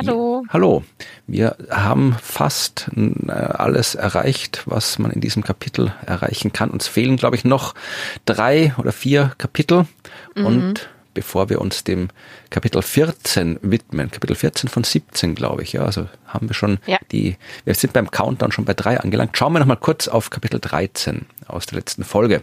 Hallo. Hallo. Wir haben fast äh, alles erreicht, was man in diesem Kapitel erreichen kann. Uns fehlen, glaube ich, noch drei oder vier Kapitel. Mhm. Und bevor wir uns dem Kapitel 14 widmen, Kapitel 14 von 17, glaube ich, ja, also haben wir schon ja. die, wir sind beim Countdown schon bei drei angelangt. Schauen wir noch mal kurz auf Kapitel 13 aus der letzten Folge.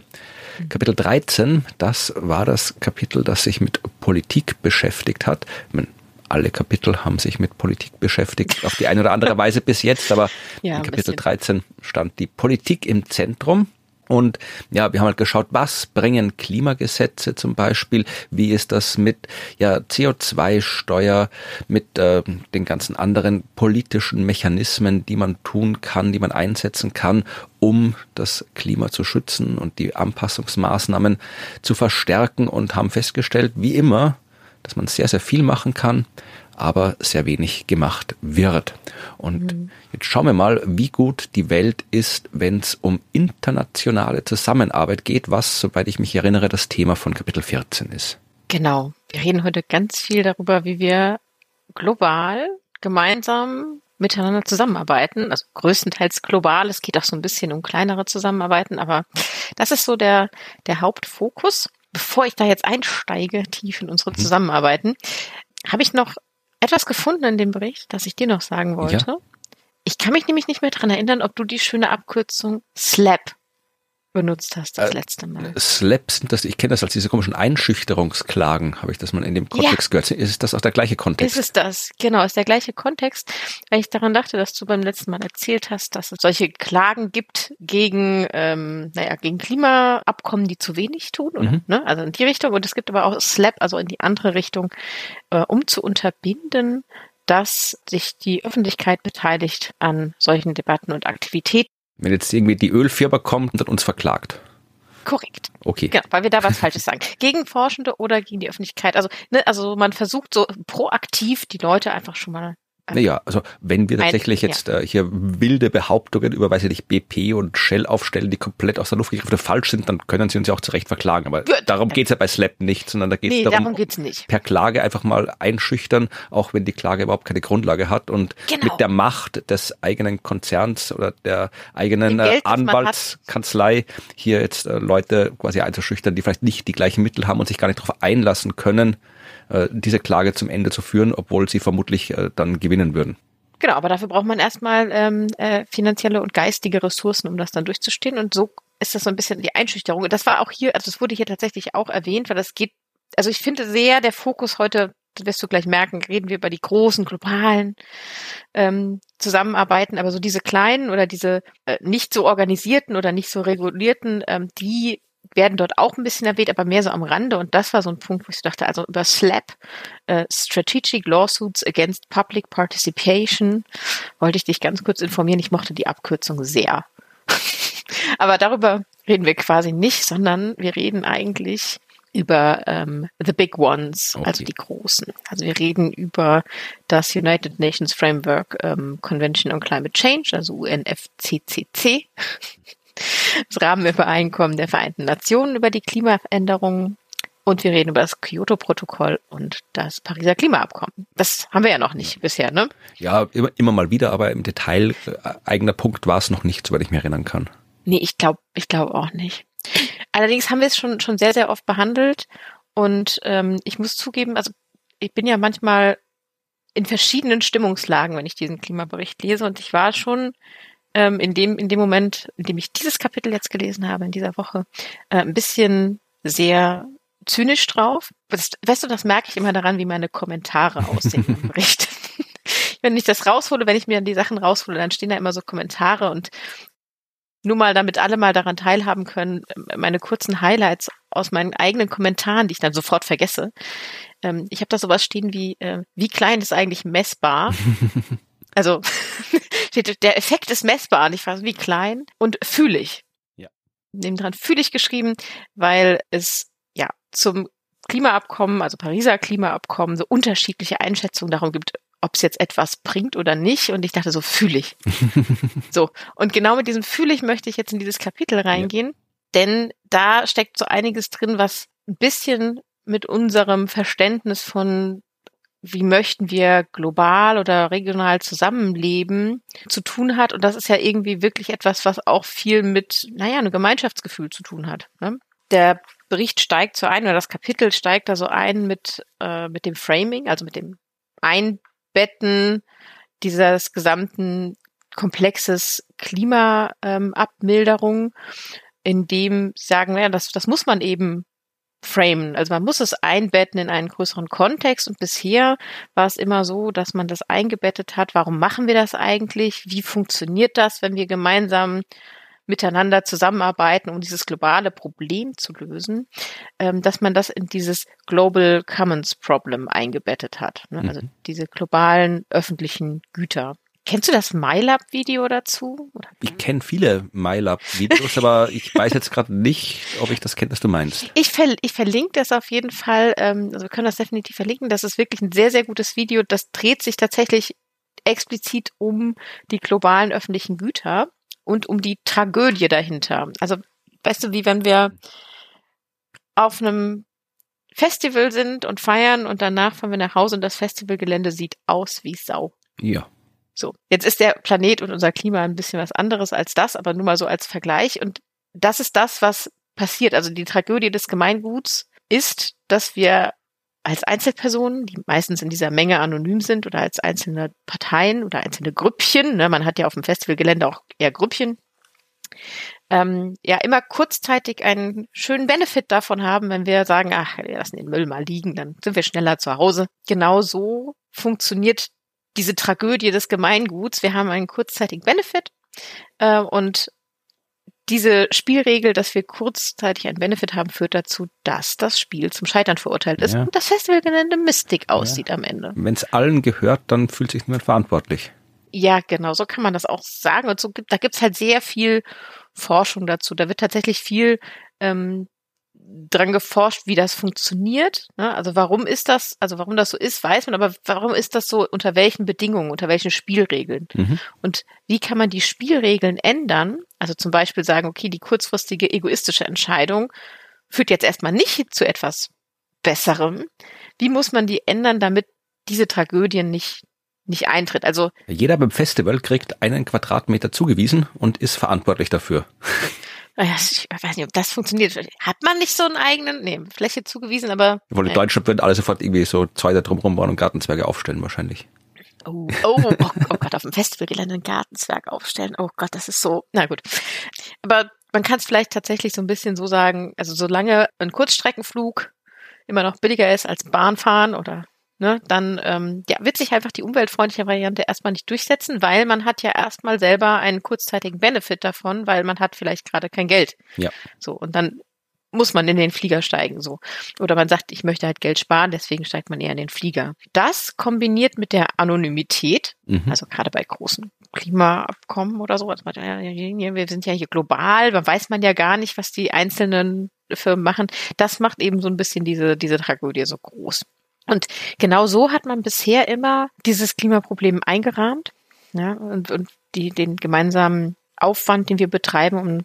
Mhm. Kapitel 13, das war das Kapitel, das sich mit Politik beschäftigt hat. Meine, alle Kapitel haben sich mit Politik beschäftigt, auf die eine oder andere Weise bis jetzt, aber ja, in Kapitel 13 stand die Politik im Zentrum. Und ja, wir haben halt geschaut, was bringen Klimagesetze zum Beispiel, wie ist das mit ja, CO2-Steuer, mit äh, den ganzen anderen politischen Mechanismen, die man tun kann, die man einsetzen kann, um das Klima zu schützen und die Anpassungsmaßnahmen zu verstärken? Und haben festgestellt, wie immer, dass man sehr, sehr viel machen kann, aber sehr wenig gemacht wird. Und mhm. jetzt schauen wir mal, wie gut die Welt ist, wenn es um internationale Zusammenarbeit geht, was, soweit ich mich erinnere, das Thema von Kapitel 14 ist. Genau. Wir reden heute ganz viel darüber, wie wir global gemeinsam miteinander zusammenarbeiten, also größtenteils global. Es geht auch so ein bisschen um kleinere Zusammenarbeiten, aber das ist so der, der Hauptfokus. Bevor ich da jetzt einsteige, tief in unsere mhm. Zusammenarbeiten, habe ich noch etwas gefunden in dem Bericht, das ich dir noch sagen wollte. Ja. Ich kann mich nämlich nicht mehr dran erinnern, ob du die schöne Abkürzung SLAP benutzt hast das äh, letzte Mal. Slap sind das, ich kenne das als diese komischen Einschüchterungsklagen, habe ich das mal in dem Kontext ja. gehört. Ist das auch der gleiche Kontext? Ist es das, genau, ist der gleiche Kontext, weil ich daran dachte, dass du beim letzten Mal erzählt hast, dass es solche Klagen gibt gegen, ähm, naja, gegen Klimaabkommen, die zu wenig tun, oder, mhm. ne? also in die Richtung. Und es gibt aber auch Slap, also in die andere Richtung, äh, um zu unterbinden, dass sich die Öffentlichkeit beteiligt an solchen Debatten und Aktivitäten wenn jetzt irgendwie die Ölfirma kommt und uns verklagt. Korrekt. Okay. Genau, weil wir da was Falsches sagen. Gegen Forschende oder gegen die Öffentlichkeit. Also, ne, also man versucht so proaktiv die Leute einfach schon mal naja, also wenn wir tatsächlich ein, jetzt ja. äh, hier wilde Behauptungen über, weiß ich nicht, BP und Shell aufstellen, die komplett aus der Luft gegriffen falsch sind, dann können sie uns ja auch zurecht verklagen. Aber ja, darum geht's ja bei Slap nicht, sondern da geht's nee, darum, darum per Klage einfach mal einschüchtern, auch wenn die Klage überhaupt keine Grundlage hat und genau. mit der Macht des eigenen Konzerns oder der eigenen Geld, Anwaltskanzlei hier jetzt äh, Leute quasi einzuschüchtern, die vielleicht nicht die gleichen Mittel haben und sich gar nicht darauf einlassen können, äh, diese Klage zum Ende zu führen, obwohl sie vermutlich äh, dann gewinnen würden. Genau, aber dafür braucht man erstmal ähm, äh, finanzielle und geistige Ressourcen, um das dann durchzustehen. Und so ist das so ein bisschen die Einschüchterung. Das war auch hier, also das wurde hier tatsächlich auch erwähnt, weil das geht, also ich finde sehr, der Fokus heute, das wirst du gleich merken, reden wir über die großen, globalen ähm, Zusammenarbeiten, aber so diese kleinen oder diese äh, nicht so organisierten oder nicht so regulierten, ähm, die werden dort auch ein bisschen erwähnt, aber mehr so am Rande. Und das war so ein Punkt, wo ich dachte, also über SLAP, äh, Strategic Lawsuits Against Public Participation, wollte ich dich ganz kurz informieren. Ich mochte die Abkürzung sehr. aber darüber reden wir quasi nicht, sondern wir reden eigentlich über ähm, the big ones, okay. also die großen. Also wir reden über das United Nations Framework ähm, Convention on Climate Change, also UNFCCC das Rahmenübereinkommen der Vereinten Nationen über die Klimaveränderungen und wir reden über das Kyoto-Protokoll und das Pariser Klimaabkommen. Das haben wir ja noch nicht bisher, ne? Ja, immer, immer mal wieder, aber im Detail äh, eigener Punkt war es noch nicht, soweit ich mich erinnern kann. Nee, ich glaube ich glaube auch nicht. Allerdings haben wir es schon, schon sehr, sehr oft behandelt und ähm, ich muss zugeben, also ich bin ja manchmal in verschiedenen Stimmungslagen, wenn ich diesen Klimabericht lese und ich war schon ähm, in dem in dem Moment, in dem ich dieses Kapitel jetzt gelesen habe in dieser Woche, äh, ein bisschen sehr zynisch drauf. Das, weißt du, das merke ich immer daran, wie meine Kommentare aussehen im Bericht. wenn ich das raushole, wenn ich mir die Sachen raushole, dann stehen da immer so Kommentare und nur mal, damit alle mal daran teilhaben können, meine kurzen Highlights aus meinen eigenen Kommentaren, die ich dann sofort vergesse. Ähm, ich habe da sowas stehen wie, äh, wie klein ist eigentlich messbar? Also der Effekt ist messbar. Und ich frage, wie klein? Und fühlig. Ja. Nebendran fühlig geschrieben, weil es ja zum Klimaabkommen, also Pariser Klimaabkommen, so unterschiedliche Einschätzungen darum gibt, ob es jetzt etwas bringt oder nicht. Und ich dachte so, fühle ich. so. Und genau mit diesem fühle ich möchte ich jetzt in dieses Kapitel reingehen, ja. denn da steckt so einiges drin, was ein bisschen mit unserem Verständnis von wie möchten wir global oder regional zusammenleben, zu tun hat. Und das ist ja irgendwie wirklich etwas, was auch viel mit, naja, einem Gemeinschaftsgefühl zu tun hat. Ne? Der Bericht steigt so ein, oder das Kapitel steigt da so ein mit, äh, mit dem Framing, also mit dem Einbetten dieses gesamten Komplexes Klimaabmilderung, ähm, in dem sagen, naja, das, das muss man eben framen. Also man muss es einbetten in einen größeren Kontext und bisher war es immer so, dass man das eingebettet hat. Warum machen wir das eigentlich? Wie funktioniert das, wenn wir gemeinsam miteinander zusammenarbeiten, um dieses globale Problem zu lösen, ähm, dass man das in dieses Global Commons Problem eingebettet hat. Ne? Also mhm. diese globalen öffentlichen Güter. Kennst du das MyLab-Video dazu? Ich kenne viele MyLab-Videos, aber ich weiß jetzt gerade nicht, ob ich das kenne, was du meinst. Ich, ver ich verlinke das auf jeden Fall. Ähm, also wir können das definitiv verlinken. Das ist wirklich ein sehr, sehr gutes Video. Das dreht sich tatsächlich explizit um die globalen öffentlichen Güter und um die Tragödie dahinter. Also weißt du, wie wenn wir auf einem Festival sind und feiern und danach fahren wir nach Hause und das Festivalgelände sieht aus wie Sau. Ja. So, jetzt ist der Planet und unser Klima ein bisschen was anderes als das, aber nur mal so als Vergleich. Und das ist das, was passiert. Also die Tragödie des Gemeinguts ist, dass wir als Einzelpersonen, die meistens in dieser Menge anonym sind oder als einzelne Parteien oder einzelne Grüppchen, ne, man hat ja auf dem Festivalgelände auch eher Grüppchen, ähm, ja immer kurzzeitig einen schönen Benefit davon haben, wenn wir sagen, ach, wir lassen den Müll mal liegen, dann sind wir schneller zu Hause. Genau so funktioniert diese Tragödie des Gemeinguts. Wir haben einen kurzzeitigen Benefit äh, und diese Spielregel, dass wir kurzzeitig einen Benefit haben, führt dazu, dass das Spiel zum Scheitern verurteilt ist ja. und das Festivalgelände Mystik aussieht ja. am Ende. Wenn es allen gehört, dann fühlt sich niemand verantwortlich. Ja, genau, so kann man das auch sagen. Und so gibt, da gibt's halt sehr viel Forschung dazu. Da wird tatsächlich viel ähm, dran geforscht, wie das funktioniert. Ne? Also warum ist das, also warum das so ist, weiß man, aber warum ist das so, unter welchen Bedingungen, unter welchen Spielregeln? Mhm. Und wie kann man die Spielregeln ändern? Also zum Beispiel sagen, okay, die kurzfristige egoistische Entscheidung führt jetzt erstmal nicht zu etwas Besserem. Wie muss man die ändern, damit diese Tragödien nicht nicht eintritt. Also jeder beim Festival kriegt einen Quadratmeter zugewiesen und ist verantwortlich dafür. Ich weiß nicht, ob das funktioniert. Hat man nicht so einen eigenen, nee, Fläche zugewiesen, aber. Wohl in Deutschland würden alle sofort irgendwie so zwei da drumherum bauen und Gartenzwerge aufstellen, wahrscheinlich. Oh, oh, oh, oh Gott, auf dem Festivalgelände einen Gartenzwerg aufstellen. Oh Gott, das ist so, na gut. Aber man kann es vielleicht tatsächlich so ein bisschen so sagen, also solange ein Kurzstreckenflug immer noch billiger ist als Bahnfahren oder ne, dann ähm, ja, wird sich einfach die umweltfreundliche Variante erstmal nicht durchsetzen, weil man hat ja erstmal selber einen kurzzeitigen Benefit davon, weil man hat vielleicht gerade kein Geld. Ja. So, und dann muss man in den Flieger steigen, so. Oder man sagt, ich möchte halt Geld sparen, deswegen steigt man eher in den Flieger. Das kombiniert mit der Anonymität, mhm. also gerade bei großen Klimaabkommen oder so, also wir sind ja hier global, man weiß man ja gar nicht, was die einzelnen Firmen machen. Das macht eben so ein bisschen diese, diese Tragödie so groß. Und genau so hat man bisher immer dieses Klimaproblem eingerahmt ja, und, und die, den gemeinsamen Aufwand, den wir betreiben, um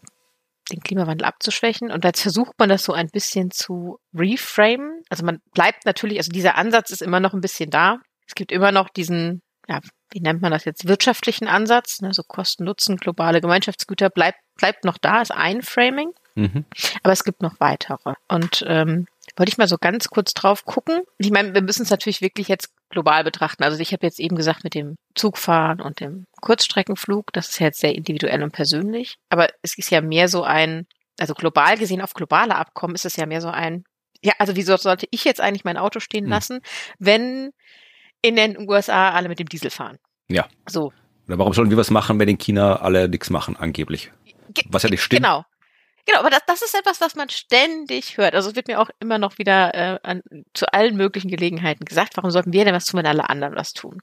den Klimawandel abzuschwächen. Und jetzt versucht man das so ein bisschen zu reframen. Also man bleibt natürlich, also dieser Ansatz ist immer noch ein bisschen da. Es gibt immer noch diesen, ja, wie nennt man das jetzt, wirtschaftlichen Ansatz, ne, so Kosten, Nutzen, globale Gemeinschaftsgüter bleibt, bleibt noch da, ist ein Framing. Mhm. Aber es gibt noch weitere. Und ähm, wollte ich mal so ganz kurz drauf gucken. Ich meine, wir müssen es natürlich wirklich jetzt global betrachten. Also ich habe jetzt eben gesagt mit dem Zugfahren und dem Kurzstreckenflug, das ist ja jetzt sehr individuell und persönlich. Aber es ist ja mehr so ein, also global gesehen auf globale Abkommen ist es ja mehr so ein, ja, also wieso sollte ich jetzt eigentlich mein Auto stehen hm. lassen, wenn in den USA alle mit dem Diesel fahren? Ja. So. Oder warum sollen wir was machen, wenn in China alle nichts machen, angeblich? Was ja nicht stimmt. Genau. Genau, aber das, das ist etwas, was man ständig hört. Also es wird mir auch immer noch wieder äh, an, zu allen möglichen Gelegenheiten gesagt, warum sollten wir denn was tun, wenn alle anderen was tun?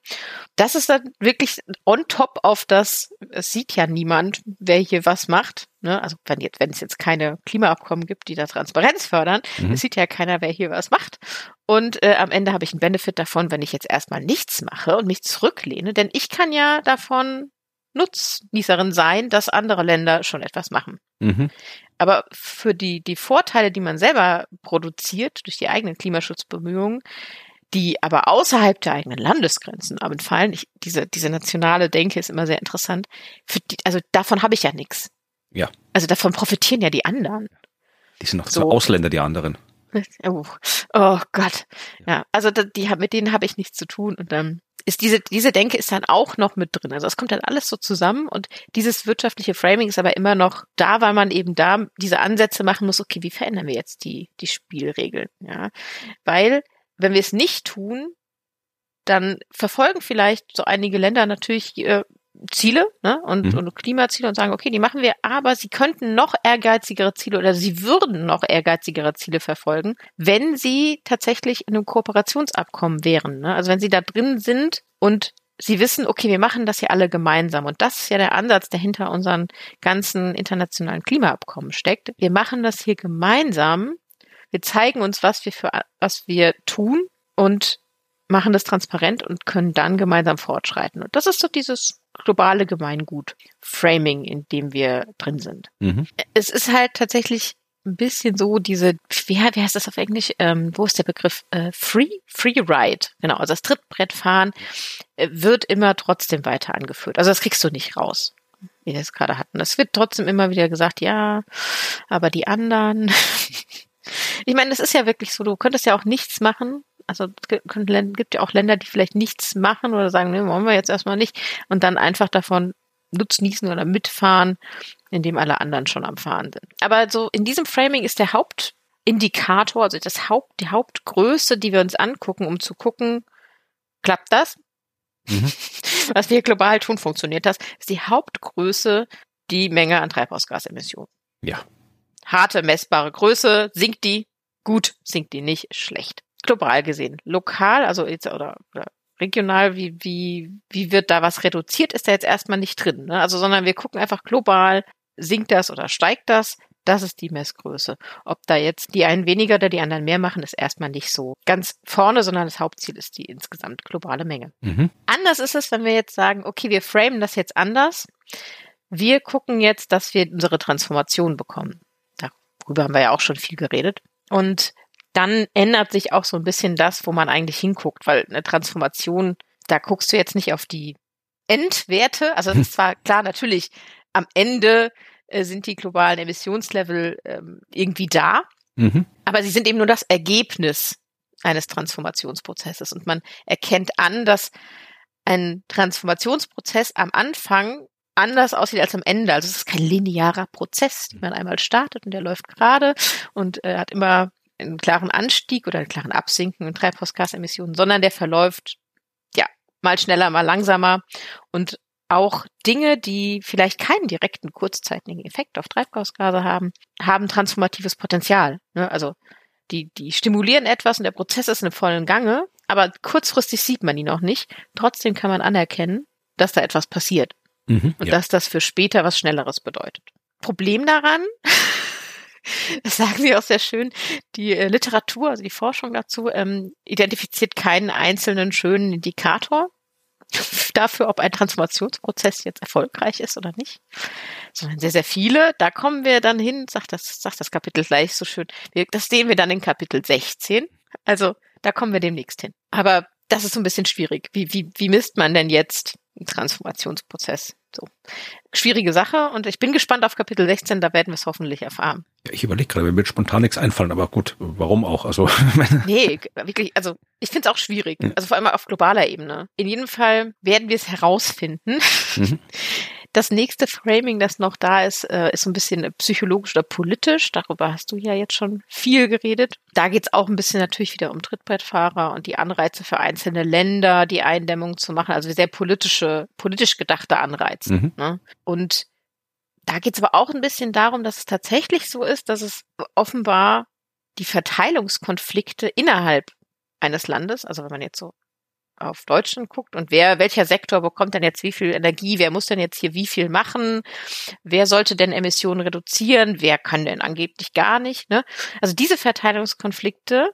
Das ist dann wirklich on top auf das, es sieht ja niemand, wer hier was macht. Ne? Also wenn jetzt, wenn es jetzt keine Klimaabkommen gibt, die da Transparenz fördern, mhm. es sieht ja keiner, wer hier was macht. Und äh, am Ende habe ich einen Benefit davon, wenn ich jetzt erstmal nichts mache und mich zurücklehne, denn ich kann ja davon Nutznießerin sein, dass andere Länder schon etwas machen. Mhm. Aber für die, die Vorteile, die man selber produziert durch die eigenen Klimaschutzbemühungen, die aber außerhalb der eigenen Landesgrenzen fallen, ich, diese, diese nationale Denke ist immer sehr interessant. Die, also davon habe ich ja nichts. Ja. Also davon profitieren ja die anderen. Die sind noch so Ausländer, die anderen. Oh, oh Gott. Ja, also die, mit denen habe ich nichts zu tun und dann ist diese, diese Denke ist dann auch noch mit drin. Also es kommt dann alles so zusammen und dieses wirtschaftliche Framing ist aber immer noch da, weil man eben da diese Ansätze machen muss, okay, wie verändern wir jetzt die, die Spielregeln? Ja, weil wenn wir es nicht tun, dann verfolgen vielleicht so einige Länder natürlich äh, Ziele ne, und, mhm. und Klimaziele und sagen, okay, die machen wir, aber sie könnten noch ehrgeizigere Ziele oder sie würden noch ehrgeizigere Ziele verfolgen, wenn sie tatsächlich in einem Kooperationsabkommen wären. Ne? Also wenn sie da drin sind und sie wissen, okay, wir machen das hier alle gemeinsam. Und das ist ja der Ansatz, der hinter unseren ganzen internationalen Klimaabkommen steckt. Wir machen das hier gemeinsam. Wir zeigen uns, was wir für, was wir tun und machen das transparent und können dann gemeinsam fortschreiten. Und das ist so dieses globale Gemeingut Framing, in dem wir drin sind. Mhm. Es ist halt tatsächlich ein bisschen so diese, wie, wie heißt das auf Englisch? Ähm, wo ist der Begriff? Äh, free? Free Ride. Genau, also das Trittbrettfahren äh, wird immer trotzdem weiter angeführt. Also das kriegst du nicht raus, wie wir es gerade hatten. Es wird trotzdem immer wieder gesagt, ja, aber die anderen. ich meine, es ist ja wirklich so, du könntest ja auch nichts machen also es gibt ja auch Länder, die vielleicht nichts machen oder sagen, nee, wollen wir jetzt erstmal nicht und dann einfach davon nutznießen oder mitfahren, indem alle anderen schon am Fahren sind. Aber so in diesem Framing ist der Hauptindikator, also das Haupt, die Hauptgröße, die wir uns angucken, um zu gucken, klappt das? Mhm. Was wir global tun, funktioniert das? Ist die Hauptgröße die Menge an Treibhausgasemissionen. Ja. Harte, messbare Größe, sinkt die? Gut, sinkt die nicht? Schlecht global gesehen. Lokal, also jetzt oder, oder regional, wie, wie, wie wird da was reduziert, ist da jetzt erstmal nicht drin. Ne? Also, sondern wir gucken einfach global, sinkt das oder steigt das? Das ist die Messgröße. Ob da jetzt die einen weniger oder die anderen mehr machen, ist erstmal nicht so ganz vorne, sondern das Hauptziel ist die insgesamt globale Menge. Mhm. Anders ist es, wenn wir jetzt sagen, okay, wir framen das jetzt anders. Wir gucken jetzt, dass wir unsere Transformation bekommen. Darüber haben wir ja auch schon viel geredet. Und dann ändert sich auch so ein bisschen das, wo man eigentlich hinguckt, weil eine Transformation, da guckst du jetzt nicht auf die Endwerte. Also das ist zwar klar, natürlich am Ende äh, sind die globalen Emissionslevel ähm, irgendwie da, mhm. aber sie sind eben nur das Ergebnis eines Transformationsprozesses und man erkennt an, dass ein Transformationsprozess am Anfang anders aussieht als am Ende. Also es ist kein linearer Prozess, den man einmal startet und der läuft gerade und äh, hat immer einen klaren Anstieg oder einen klaren Absinken in Treibhausgasemissionen, sondern der verläuft ja mal schneller, mal langsamer und auch Dinge, die vielleicht keinen direkten kurzzeitigen Effekt auf Treibhausgase haben, haben transformatives Potenzial. Ne? Also die, die stimulieren etwas und der Prozess ist in vollen Gange, aber kurzfristig sieht man ihn noch nicht. Trotzdem kann man anerkennen, dass da etwas passiert mhm, und ja. dass das für später was Schnelleres bedeutet. Problem daran das sagen Sie auch sehr schön, die äh, Literatur, also die Forschung dazu, ähm, identifiziert keinen einzelnen schönen Indikator dafür, ob ein Transformationsprozess jetzt erfolgreich ist oder nicht, sondern sehr, sehr viele. Da kommen wir dann hin, sagt das, sagt das Kapitel gleich so schön. Das sehen wir dann in Kapitel 16. Also da kommen wir demnächst hin. Aber das ist so ein bisschen schwierig. Wie, wie, wie misst man denn jetzt Transformationsprozess? So. Schwierige Sache und ich bin gespannt auf Kapitel 16, da werden wir es hoffentlich erfahren. Ja, ich überlege gerade, mir wird spontan nichts einfallen, aber gut, warum auch? Also Nee, wirklich, also ich finde es auch schwierig. Also vor allem auf globaler Ebene. In jedem Fall werden wir es herausfinden. Mhm. Das nächste Framing, das noch da ist, äh, ist so ein bisschen psychologisch oder politisch. Darüber hast du ja jetzt schon viel geredet. Da geht es auch ein bisschen natürlich wieder um Trittbrettfahrer und die Anreize für einzelne Länder, die Eindämmung zu machen. Also sehr politische, politisch gedachte Anreize. Mhm. Ne? Und da geht es aber auch ein bisschen darum, dass es tatsächlich so ist, dass es offenbar die Verteilungskonflikte innerhalb eines Landes, also wenn man jetzt so auf Deutschland guckt und wer, welcher Sektor bekommt denn jetzt wie viel Energie, wer muss denn jetzt hier wie viel machen, wer sollte denn Emissionen reduzieren, wer kann denn angeblich gar nicht. Ne? Also diese Verteilungskonflikte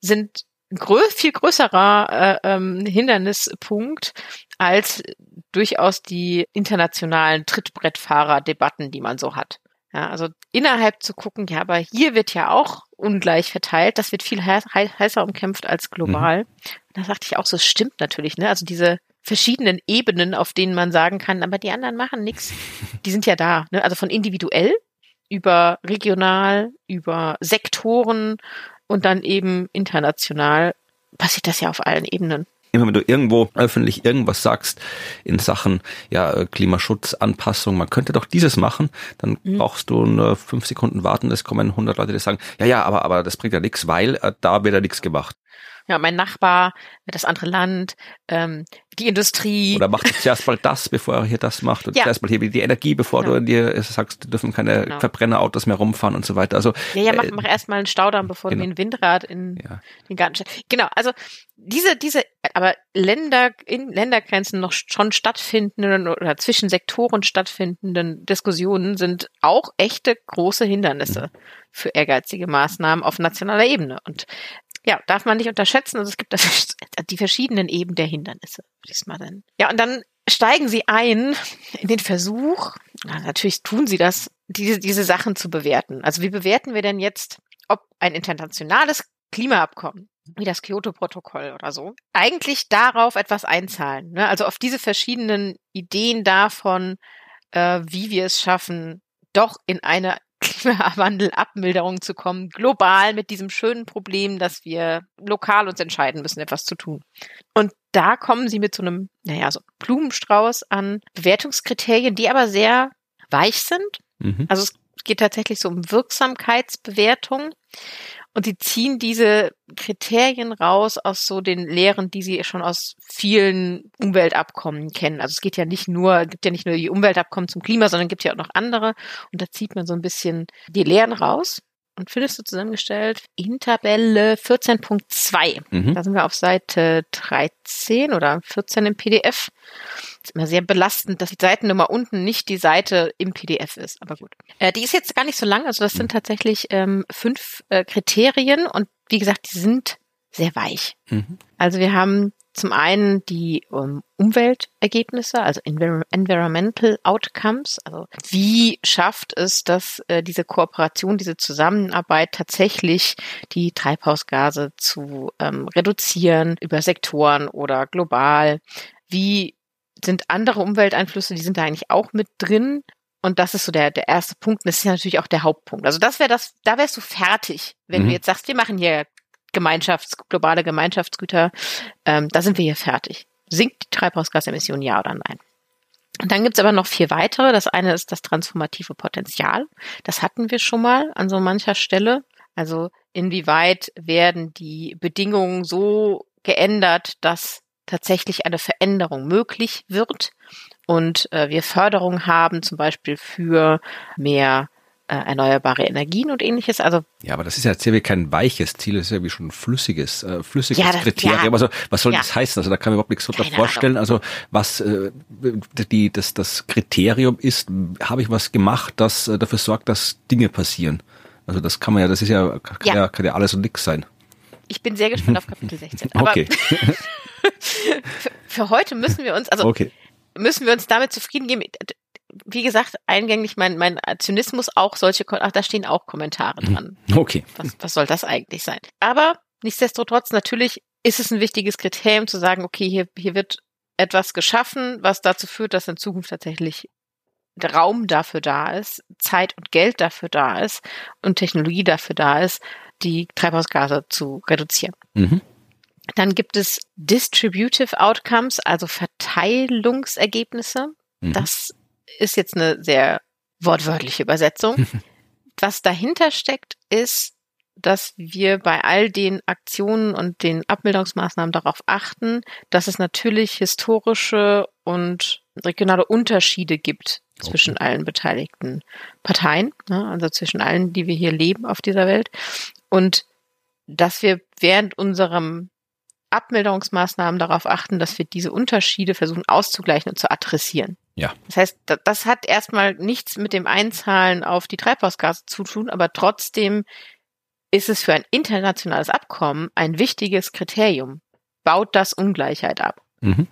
sind ein grö viel größerer äh, ähm, Hindernispunkt als durchaus die internationalen Trittbrettfahrer-Debatten, die man so hat. Ja, also innerhalb zu gucken, ja, aber hier wird ja auch ungleich verteilt, das wird viel heißer umkämpft als global. Mhm. Da sagte ich auch so, stimmt natürlich, ne? Also diese verschiedenen Ebenen, auf denen man sagen kann, aber die anderen machen nichts, die sind ja da. Ne? Also von individuell über regional, über Sektoren und dann eben international passiert das ja auf allen Ebenen immer wenn du irgendwo öffentlich irgendwas sagst in Sachen ja äh, Klimaschutz, Anpassung, man könnte doch dieses machen, dann mhm. brauchst du nur fünf Sekunden warten, es kommen 100 Leute, die sagen, ja, ja, aber, aber das bringt ja nichts, weil äh, da wird ja nichts gemacht ja, mein Nachbar, das andere Land, ähm, die Industrie. Oder macht zuerst mal das, bevor er hier das macht und ja. zuerst mal hier die Energie, bevor genau. du dir sagst, dürfen keine genau. Verbrennerautos mehr rumfahren und so weiter. Also ja, ja, mach, äh, mach erst mal einen Staudamm, bevor genau. du ein Windrad in ja. den Garten stellst. Genau, also diese, diese, aber Länder, in Ländergrenzen noch schon stattfindenden oder zwischen Sektoren stattfindenden Diskussionen sind auch echte große Hindernisse mhm. für ehrgeizige Maßnahmen auf nationaler Ebene. Und ja, darf man nicht unterschätzen. Also es gibt die verschiedenen Ebenen der Hindernisse, würde ich es mal nennen. Ja, und dann steigen sie ein in den Versuch, na, natürlich tun sie das, diese, diese Sachen zu bewerten. Also wie bewerten wir denn jetzt, ob ein internationales Klimaabkommen wie das Kyoto-Protokoll oder so, eigentlich darauf etwas einzahlen. Ne? Also auf diese verschiedenen Ideen davon, äh, wie wir es schaffen, doch in eine Klimawandel-Abmilderung zu kommen, global mit diesem schönen Problem, dass wir lokal uns entscheiden müssen, etwas zu tun. Und da kommen sie mit so einem, naja, so Blumenstrauß an Bewertungskriterien, die aber sehr weich sind. Mhm. Also es geht tatsächlich so um Wirksamkeitsbewertung. Und sie ziehen diese Kriterien raus aus so den Lehren, die sie schon aus vielen Umweltabkommen kennen. Also es geht ja nicht nur, gibt ja nicht nur die Umweltabkommen zum Klima, sondern gibt ja auch noch andere. Und da zieht man so ein bisschen die Lehren raus und findest du zusammengestellt in Tabelle 14.2. Mhm. Da sind wir auf Seite 13 oder 14 im PDF. Ist immer sehr belastend, dass die Seitennummer unten nicht die Seite im PDF ist. Aber gut. Äh, die ist jetzt gar nicht so lang. Also das sind tatsächlich ähm, fünf äh, Kriterien und wie gesagt, die sind sehr weich. Mhm. Also wir haben zum einen die um, ähm, Umweltergebnisse, also Envir Environmental Outcomes. Also wie schafft es, dass äh, diese Kooperation, diese Zusammenarbeit tatsächlich die Treibhausgase zu ähm, reduzieren über Sektoren oder global? Wie sind andere Umwelteinflüsse, die sind da eigentlich auch mit drin? Und das ist so der, der erste Punkt. Und das ist ja natürlich auch der Hauptpunkt. Also das wäre das, da wärst du fertig, wenn mhm. du jetzt sagst, wir machen hier Gemeinschafts-, globale Gemeinschaftsgüter, ähm, da sind wir hier fertig. Sinkt die Treibhausgasemission, ja oder nein? Und dann gibt's aber noch vier weitere. Das eine ist das transformative Potenzial. Das hatten wir schon mal an so mancher Stelle. Also inwieweit werden die Bedingungen so geändert, dass tatsächlich eine Veränderung möglich wird und äh, wir Förderung haben, zum Beispiel für mehr äh, erneuerbare Energien und ähnliches. Also ja, aber das ist ja jetzt kein weiches Ziel, das ist ja wie schon ein flüssiges, äh, flüssiges ja, das, Kriterium. Ja. Also was soll ja. das heißen? Also da kann man überhaupt nichts drunter vorstellen. Also was äh, die das das Kriterium ist, habe ich was gemacht, das äh, dafür sorgt, dass Dinge passieren. Also das kann man ja, das ist ja kann ja, kann ja alles und nix sein. Ich bin sehr gespannt auf Kapitel 16. Aber okay. für, für, heute müssen wir uns, also okay. müssen wir uns damit zufrieden geben wie gesagt, eingängig mein, mein Zynismus auch solche, ach, da stehen auch Kommentare mhm. dran. Okay. Was, was soll das eigentlich sein? Aber nichtsdestotrotz, natürlich ist es ein wichtiges Kriterium zu sagen, okay, hier, hier wird etwas geschaffen, was dazu führt, dass in Zukunft tatsächlich Raum dafür da ist, Zeit und Geld dafür da ist und Technologie dafür da ist, die Treibhausgase zu reduzieren. Mhm. Dann gibt es Distributive Outcomes, also Verteilungsergebnisse. Mhm. Das ist jetzt eine sehr wortwörtliche Übersetzung. Was dahinter steckt, ist, dass wir bei all den Aktionen und den Abmilderungsmaßnahmen darauf achten, dass es natürlich historische und regionale Unterschiede gibt zwischen okay. allen beteiligten Parteien, ne, also zwischen allen, die wir hier leben auf dieser Welt. Und dass wir während unserem Abmilderungsmaßnahmen darauf achten, dass wir diese Unterschiede versuchen auszugleichen und zu adressieren. Ja. Das heißt, das hat erstmal nichts mit dem Einzahlen auf die Treibhausgase zu tun, aber trotzdem ist es für ein internationales Abkommen ein wichtiges Kriterium. Baut das Ungleichheit ab. Mhm.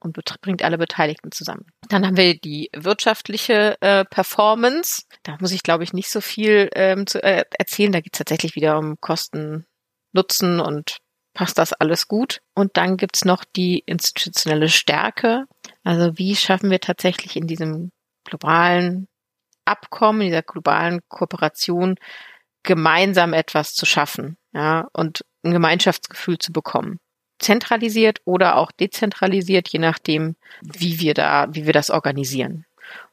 Und bringt alle Beteiligten zusammen. Dann haben wir die wirtschaftliche äh, Performance. Da muss ich, glaube ich, nicht so viel ähm, zu äh, erzählen. Da geht es tatsächlich wieder um Kosten, Nutzen und passt das alles gut. Und dann gibt's noch die institutionelle Stärke. Also wie schaffen wir tatsächlich in diesem globalen Abkommen, in dieser globalen Kooperation gemeinsam etwas zu schaffen, ja, und ein Gemeinschaftsgefühl zu bekommen. Zentralisiert oder auch dezentralisiert, je nachdem, wie wir da, wie wir das organisieren.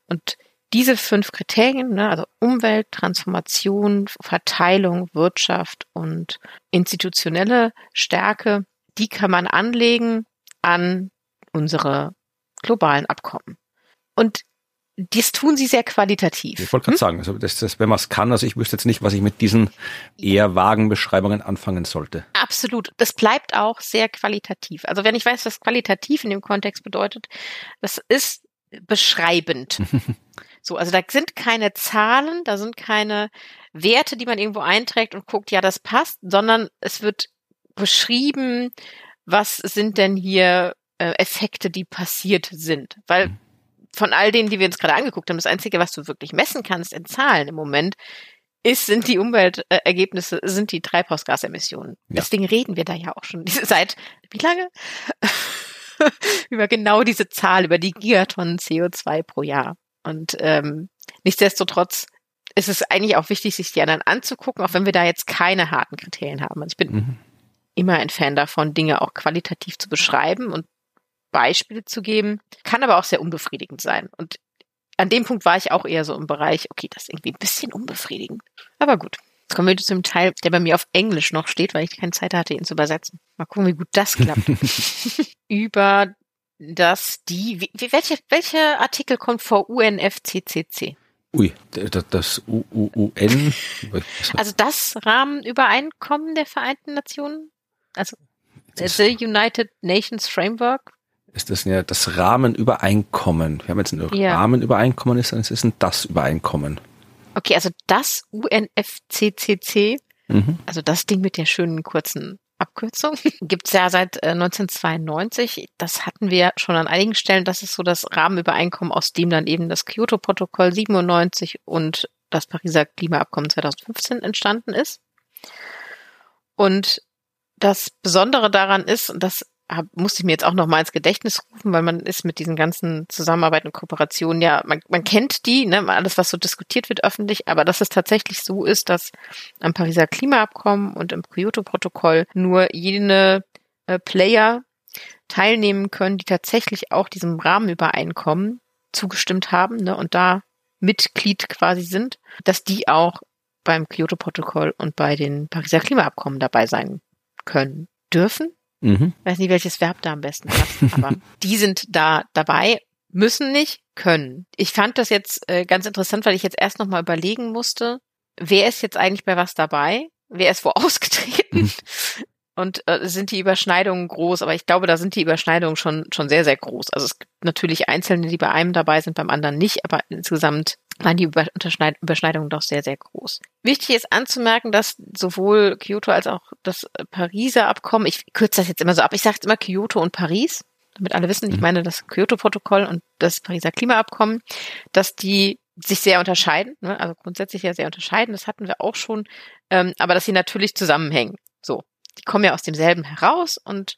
Und diese fünf Kriterien, ne, also Umwelt, Transformation, Verteilung, Wirtschaft und institutionelle Stärke, die kann man anlegen an unsere globalen Abkommen. Und das tun sie sehr qualitativ. Ich wollte gerade hm? sagen, also das, das, wenn man es kann, also ich wüsste jetzt nicht, was ich mit diesen eher vagen Beschreibungen anfangen sollte. Absolut. Das bleibt auch sehr qualitativ. Also wenn ich weiß, was qualitativ in dem Kontext bedeutet, das ist beschreibend. So, also da sind keine Zahlen, da sind keine Werte, die man irgendwo einträgt und guckt, ja, das passt, sondern es wird beschrieben, was sind denn hier äh, Effekte, die passiert sind. Weil mhm. von all denen, die wir uns gerade angeguckt haben, das Einzige, was du wirklich messen kannst in Zahlen im Moment, ist, sind die Umweltergebnisse, sind die Treibhausgasemissionen. Ja. Deswegen reden wir da ja auch schon seit, wie lange? über genau diese Zahl, über die Gigatonnen CO2 pro Jahr. Und ähm, nichtsdestotrotz ist es eigentlich auch wichtig, sich die anderen anzugucken, auch wenn wir da jetzt keine harten Kriterien haben. Also ich bin mhm. immer ein Fan davon, Dinge auch qualitativ zu beschreiben und Beispiele zu geben, kann aber auch sehr unbefriedigend sein. Und an dem Punkt war ich auch eher so im Bereich, okay, das ist irgendwie ein bisschen unbefriedigend. Aber gut. Jetzt kommen wir zu dem Teil, der bei mir auf Englisch noch steht, weil ich keine Zeit hatte, ihn zu übersetzen. Mal gucken, wie gut das klappt. Über dass die, wie, welche, welche Artikel kommt vor UNFCCC? Ui, das UN. Also das Rahmenübereinkommen der Vereinten Nationen? Also The United Nations Framework? Ist das ja das Rahmenübereinkommen? Wir haben jetzt ein ja. Rahmenübereinkommen, ist es ist ein das Übereinkommen. Okay, also das UNFCCC, mhm. also das Ding mit der schönen kurzen Abkürzung. Gibt's ja seit äh, 1992. Das hatten wir schon an einigen Stellen. Das ist so das Rahmenübereinkommen, aus dem dann eben das Kyoto-Protokoll 97 und das Pariser Klimaabkommen 2015 entstanden ist. Und das Besondere daran ist, und das hab, musste ich mir jetzt auch noch mal ins Gedächtnis rufen, weil man ist mit diesen ganzen Zusammenarbeiten und Kooperationen ja, man, man kennt die, ne, alles, was so diskutiert wird öffentlich, aber dass es tatsächlich so ist, dass am Pariser Klimaabkommen und im Kyoto-Protokoll nur jene äh, Player teilnehmen können, die tatsächlich auch diesem Rahmenübereinkommen zugestimmt haben ne, und da Mitglied quasi sind, dass die auch beim Kyoto-Protokoll und bei den Pariser Klimaabkommen dabei sein können dürfen Mhm. Weiß nicht, welches Verb da am besten passt, aber die sind da dabei, müssen nicht, können. Ich fand das jetzt äh, ganz interessant, weil ich jetzt erst nochmal überlegen musste, wer ist jetzt eigentlich bei was dabei? Wer ist wo ausgetreten? Mhm. Und äh, sind die Überschneidungen groß? Aber ich glaube, da sind die Überschneidungen schon, schon sehr, sehr groß. Also es gibt natürlich Einzelne, die bei einem dabei sind, beim anderen nicht, aber insgesamt waren die Überschneidungen doch sehr, sehr groß. Wichtig ist anzumerken, dass sowohl Kyoto als auch das Pariser Abkommen, ich kürze das jetzt immer so ab, ich sage immer Kyoto und Paris, damit alle wissen, ich mhm. meine das Kyoto-Protokoll und das Pariser Klimaabkommen, dass die sich sehr unterscheiden, ne? also grundsätzlich ja sehr unterscheiden, das hatten wir auch schon, ähm, aber dass sie natürlich zusammenhängen. So, die kommen ja aus demselben heraus und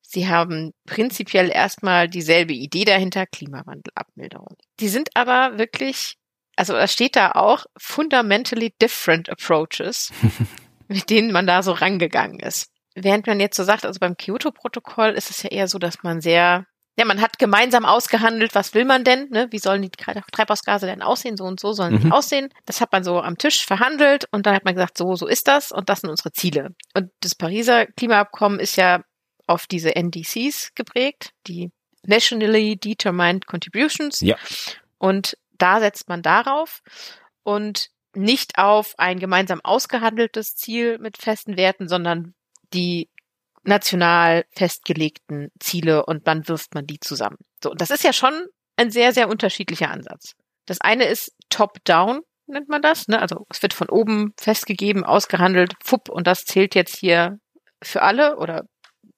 sie haben prinzipiell erstmal dieselbe Idee dahinter, Klimawandelabmilderung. Die sind aber wirklich also da steht da auch fundamentally different approaches, mit denen man da so rangegangen ist. Während man jetzt so sagt, also beim Kyoto-Protokoll ist es ja eher so, dass man sehr, ja, man hat gemeinsam ausgehandelt, was will man denn, ne? Wie sollen die Treibhausgase denn aussehen? So und so sollen mhm. die aussehen. Das hat man so am Tisch verhandelt und dann hat man gesagt, so, so ist das und das sind unsere Ziele. Und das Pariser Klimaabkommen ist ja auf diese NDCs geprägt, die Nationally Determined Contributions. Ja. Und da setzt man darauf und nicht auf ein gemeinsam ausgehandeltes Ziel mit festen Werten, sondern die national festgelegten Ziele und dann wirft man die zusammen. So, und das ist ja schon ein sehr, sehr unterschiedlicher Ansatz. Das eine ist top-down, nennt man das. Ne? Also es wird von oben festgegeben, ausgehandelt, fupp, und das zählt jetzt hier für alle oder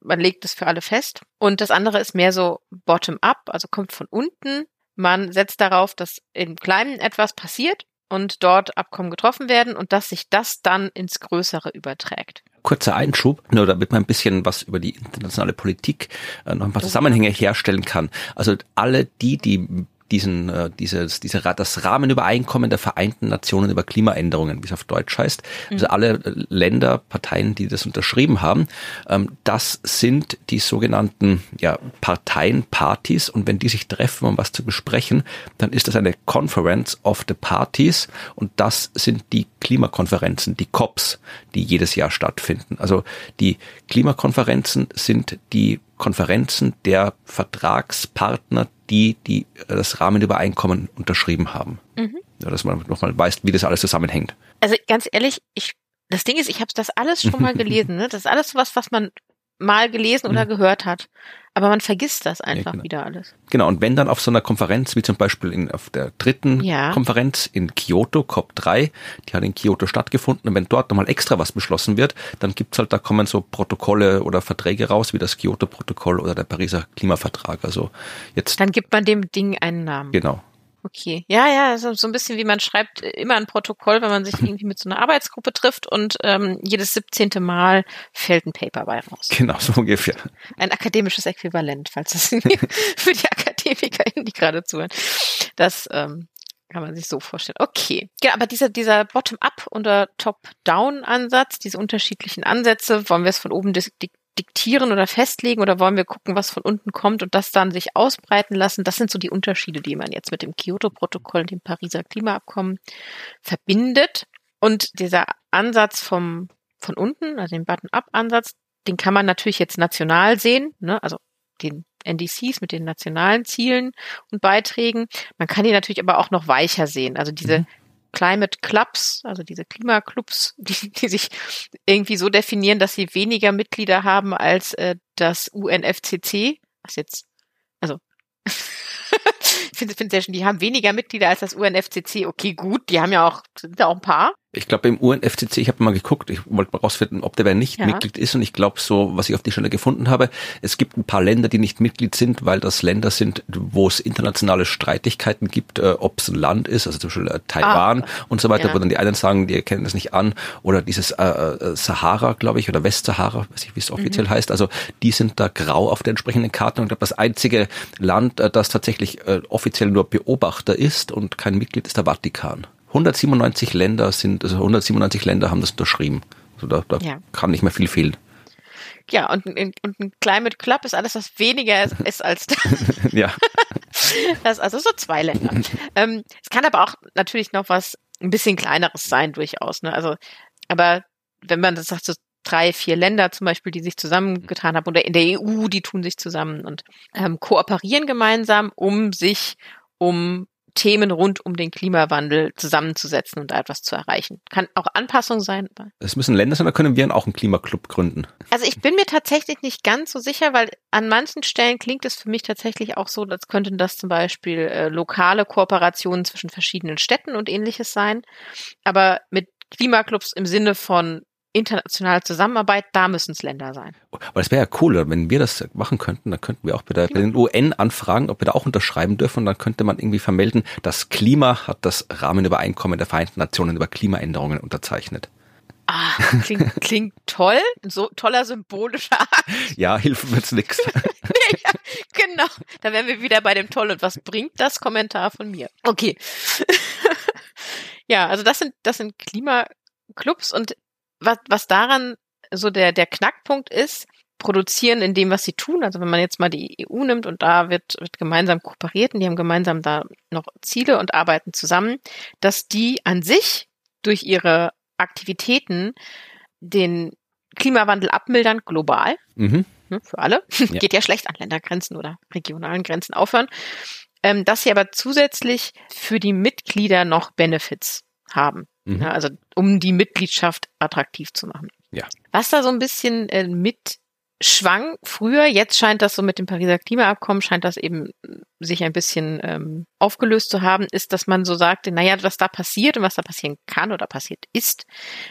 man legt es für alle fest. Und das andere ist mehr so bottom-up, also kommt von unten. Man setzt darauf, dass im Kleinen etwas passiert und dort Abkommen getroffen werden und dass sich das dann ins Größere überträgt. Kurzer Einschub, nur damit man ein bisschen was über die internationale Politik äh, noch ein paar Zusammenhänge herstellen kann. Also alle die, die diesen, äh, dieses, diese, das Rahmenübereinkommen der Vereinten Nationen über Klimaänderungen, wie es auf Deutsch heißt. Mhm. Also alle Länder, Parteien, die das unterschrieben haben, ähm, das sind die sogenannten ja, Parteien, Parties. Und wenn die sich treffen, um was zu besprechen, dann ist das eine Conference of the Parties. Und das sind die Klimakonferenzen, die COPs, die jedes Jahr stattfinden. Also die Klimakonferenzen sind die Konferenzen der Vertragspartner, die, die äh, das Rahmenübereinkommen unterschrieben haben. Mhm. Ja, dass man nochmal weiß, wie das alles zusammenhängt. Also ganz ehrlich, ich, das Ding ist, ich habe das alles schon mal gelesen. Ne? Das ist alles was, was man mal gelesen oder gehört hat. Aber man vergisst das einfach ja, genau. wieder alles. Genau, und wenn dann auf so einer Konferenz, wie zum Beispiel in, auf der dritten ja. Konferenz in Kyoto, COP3, die hat in Kyoto stattgefunden, und wenn dort nochmal extra was beschlossen wird, dann gibt's halt, da kommen so Protokolle oder Verträge raus, wie das Kyoto-Protokoll oder der Pariser Klimavertrag. Also jetzt. Dann gibt man dem Ding einen Namen. Genau. Okay. Ja, ja, so, so ein bisschen wie man schreibt immer ein Protokoll, wenn man sich irgendwie mit so einer Arbeitsgruppe trifft und ähm, jedes 17. Mal fällt ein Paper bei raus. Genau, so ungefähr. Ein akademisches Äquivalent, falls das für die AkademikerInnen, die gerade zuhören. Das ähm, kann man sich so vorstellen. Okay. Ja, aber dieser, dieser Bottom-up oder Top-down-Ansatz, diese unterschiedlichen Ansätze, wollen wir es von oben diktieren oder festlegen oder wollen wir gucken, was von unten kommt und das dann sich ausbreiten lassen? Das sind so die Unterschiede, die man jetzt mit dem Kyoto-Protokoll und dem Pariser Klimaabkommen verbindet. Und dieser Ansatz vom, von unten, also den Button-up-Ansatz, den kann man natürlich jetzt national sehen, ne? also den NDCs mit den nationalen Zielen und Beiträgen. Man kann die natürlich aber auch noch weicher sehen. Also diese mhm. Climate Clubs, also diese Klimaclubs, die, die sich irgendwie so definieren, dass sie weniger Mitglieder haben als äh, das UNFCC. Was jetzt, also ich finde find sehr schön, die haben weniger Mitglieder als das UNFCC. Okay, gut, die haben ja auch, sind ja auch ein paar. Ich glaube, im UNFCC, ich habe mal geguckt, ich wollte mal rausfinden, ob der wer nicht ja. Mitglied ist. Und ich glaube, so, was ich auf die Stelle gefunden habe, es gibt ein paar Länder, die nicht Mitglied sind, weil das Länder sind, wo es internationale Streitigkeiten gibt, äh, ob es ein Land ist, also zum Beispiel äh, Taiwan ah, und so weiter, ja. wo dann die einen sagen, die erkennen das nicht an. Oder dieses äh, äh, Sahara, glaube ich, oder Westsahara, weiß ich, wie es offiziell mhm. heißt. Also die sind da grau auf der entsprechenden Karte. Und ich glaube, das einzige Land, äh, das tatsächlich äh, offiziell nur Beobachter ist und kein Mitglied, ist der Vatikan. 197 Länder sind, also 197 Länder haben das unterschrieben. Also da, da ja. kann nicht mehr viel fehlen. Ja, und, und ein Climate Club ist alles, was weniger ist, als das. ja. Das also so zwei Länder. ähm, es kann aber auch natürlich noch was ein bisschen kleineres sein, durchaus. Ne? Also, aber wenn man das sagt, so drei, vier Länder zum Beispiel, die sich zusammengetan haben, oder in der EU, die tun sich zusammen und ähm, kooperieren gemeinsam, um sich um Themen rund um den Klimawandel zusammenzusetzen und da etwas zu erreichen. Kann auch Anpassung sein. Es müssen Länder sein, da können wir auch einen Klimaclub gründen. Also ich bin mir tatsächlich nicht ganz so sicher, weil an manchen Stellen klingt es für mich tatsächlich auch so, als könnten das zum Beispiel äh, lokale Kooperationen zwischen verschiedenen Städten und ähnliches sein. Aber mit Klimaclubs im Sinne von internationale Zusammenarbeit, da müssen es Länder sein. Aber es wäre ja cool, wenn wir das machen könnten, dann könnten wir auch bei, der, bei den UN anfragen, ob wir da auch unterschreiben dürfen und dann könnte man irgendwie vermelden, das Klima hat das Rahmenübereinkommen der Vereinten Nationen über Klimaänderungen unterzeichnet. Ah, klingt, klingt toll, so toller symbolischer Akt. Ja, hilft wird's nix. ja, genau, da wären wir wieder bei dem Toll und was bringt das Kommentar von mir? Okay. ja, also das sind das sind Klimaclubs und was, was daran so der, der Knackpunkt ist, produzieren in dem, was sie tun. Also wenn man jetzt mal die EU nimmt und da wird, wird gemeinsam kooperiert und die haben gemeinsam da noch Ziele und arbeiten zusammen, dass die an sich durch ihre Aktivitäten den Klimawandel abmildern global. Mhm. ne, für alle, ja. geht ja schlecht an Ländergrenzen oder regionalen Grenzen aufhören, ähm, dass sie aber zusätzlich für die Mitglieder noch Benefits haben. Mhm. Ja, also um die Mitgliedschaft attraktiv zu machen. Ja. Was da so ein bisschen äh, mit schwang früher, jetzt scheint das so mit dem Pariser Klimaabkommen, scheint das eben sich ein bisschen ähm, aufgelöst zu haben, ist, dass man so sagte, naja, was da passiert und was da passieren kann oder passiert ist,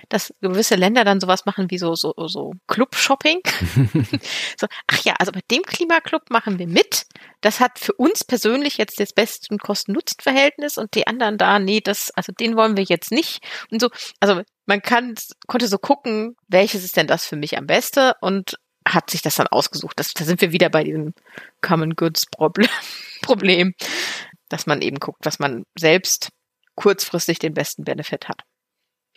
dass gewisse Länder dann sowas machen wie so, so, so Club-Shopping. so, ach ja, also bei dem Klimaclub machen wir mit. Das hat für uns persönlich jetzt das beste Kosten-Nutzen-Verhältnis und die anderen da, nee, das, also den wollen wir jetzt nicht. Und so, also man kann, konnte so gucken, welches ist denn das für mich am besten und hat sich das dann ausgesucht. Das, da sind wir wieder bei diesem Common Goods Problem, dass man eben guckt, was man selbst kurzfristig den besten Benefit hat.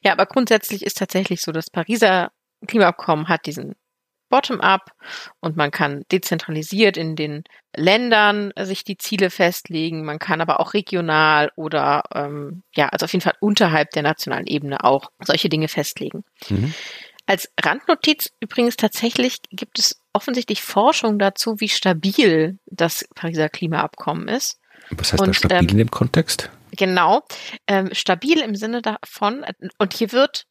Ja, aber grundsätzlich ist tatsächlich so, das Pariser Klimaabkommen hat diesen Bottom-up und man kann dezentralisiert in den Ländern sich die Ziele festlegen. Man kann aber auch regional oder ähm, ja, also auf jeden Fall unterhalb der nationalen Ebene auch solche Dinge festlegen. Mhm. Als Randnotiz übrigens tatsächlich gibt es offensichtlich Forschung dazu, wie stabil das Pariser Klimaabkommen ist. Was heißt und, da stabil ähm, in dem Kontext? Genau, ähm, stabil im Sinne davon, und hier wird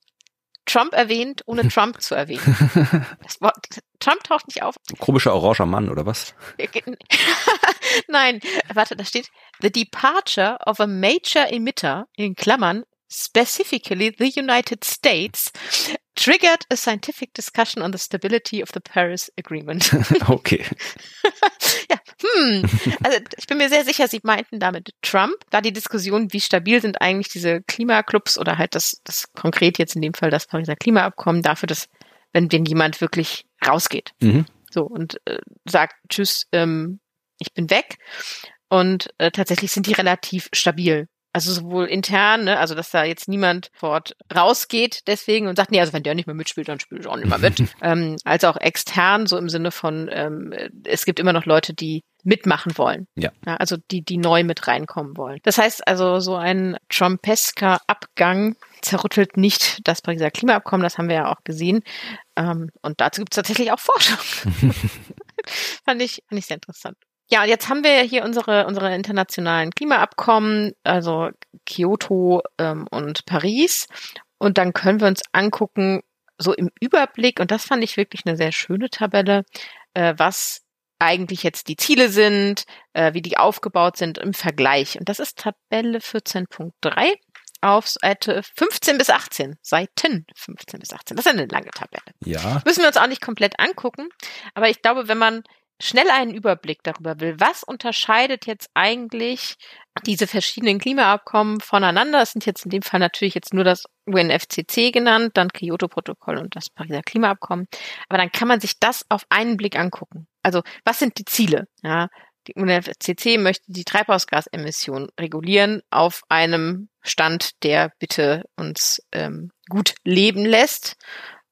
Trump erwähnt, ohne Trump zu erwähnen. Wort, Trump taucht nicht auf. Komischer oranger Mann, oder was? Nein, warte, da steht, the departure of a major emitter, in Klammern, specifically the United States, triggered a scientific discussion on the stability of the Paris Agreement. okay. ja, hm. Also ich bin mir sehr sicher, Sie meinten damit Trump, da die Diskussion, wie stabil sind eigentlich diese Klimaclubs oder halt das, das konkret jetzt in dem Fall das Pariser Klimaabkommen dafür, dass wenn denn jemand wirklich rausgeht. Mhm. So und äh, sagt Tschüss, ähm, ich bin weg. Und äh, tatsächlich sind die relativ stabil. Also sowohl intern, ne, also dass da jetzt niemand fort rausgeht deswegen und sagt, nee, also wenn der nicht mehr mitspielt, dann spiele ich auch nicht mehr mit. ähm, als auch extern, so im Sinne von, ähm, es gibt immer noch Leute, die mitmachen wollen. Ja. ja. Also die, die neu mit reinkommen wollen. Das heißt also, so ein Trumpesker Abgang zerrüttelt nicht das Pariser Klimaabkommen, das haben wir ja auch gesehen. Ähm, und dazu gibt es tatsächlich auch Forschung. fand, ich, fand ich sehr interessant. Ja, jetzt haben wir ja hier unsere, unsere internationalen Klimaabkommen, also Kyoto ähm, und Paris. Und dann können wir uns angucken, so im Überblick, und das fand ich wirklich eine sehr schöne Tabelle, äh, was eigentlich jetzt die Ziele sind, äh, wie die aufgebaut sind im Vergleich. Und das ist Tabelle 14.3 auf Seite 15 bis 18. Seiten 15 bis 18. Das ist eine lange Tabelle. Ja. Müssen wir uns auch nicht komplett angucken. Aber ich glaube, wenn man schnell einen Überblick darüber will, was unterscheidet jetzt eigentlich diese verschiedenen Klimaabkommen voneinander. Das sind jetzt in dem Fall natürlich jetzt nur das UNFCC genannt, dann Kyoto-Protokoll und das Pariser Klimaabkommen. Aber dann kann man sich das auf einen Blick angucken. Also was sind die Ziele? Ja, die UNFCC möchte die Treibhausgasemissionen regulieren auf einem Stand, der bitte uns ähm, gut leben lässt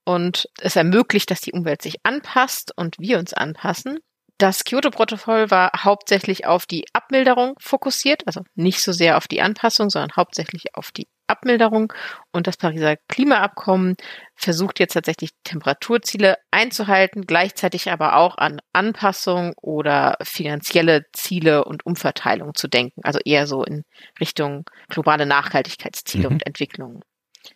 und es ermöglicht, dass die Umwelt sich anpasst und wir uns anpassen. Das Kyoto-Protokoll war hauptsächlich auf die Abmilderung fokussiert, also nicht so sehr auf die Anpassung, sondern hauptsächlich auf die Abmilderung. Und das Pariser Klimaabkommen versucht jetzt tatsächlich Temperaturziele einzuhalten, gleichzeitig aber auch an Anpassung oder finanzielle Ziele und Umverteilung zu denken. Also eher so in Richtung globale Nachhaltigkeitsziele mhm. und Entwicklungen.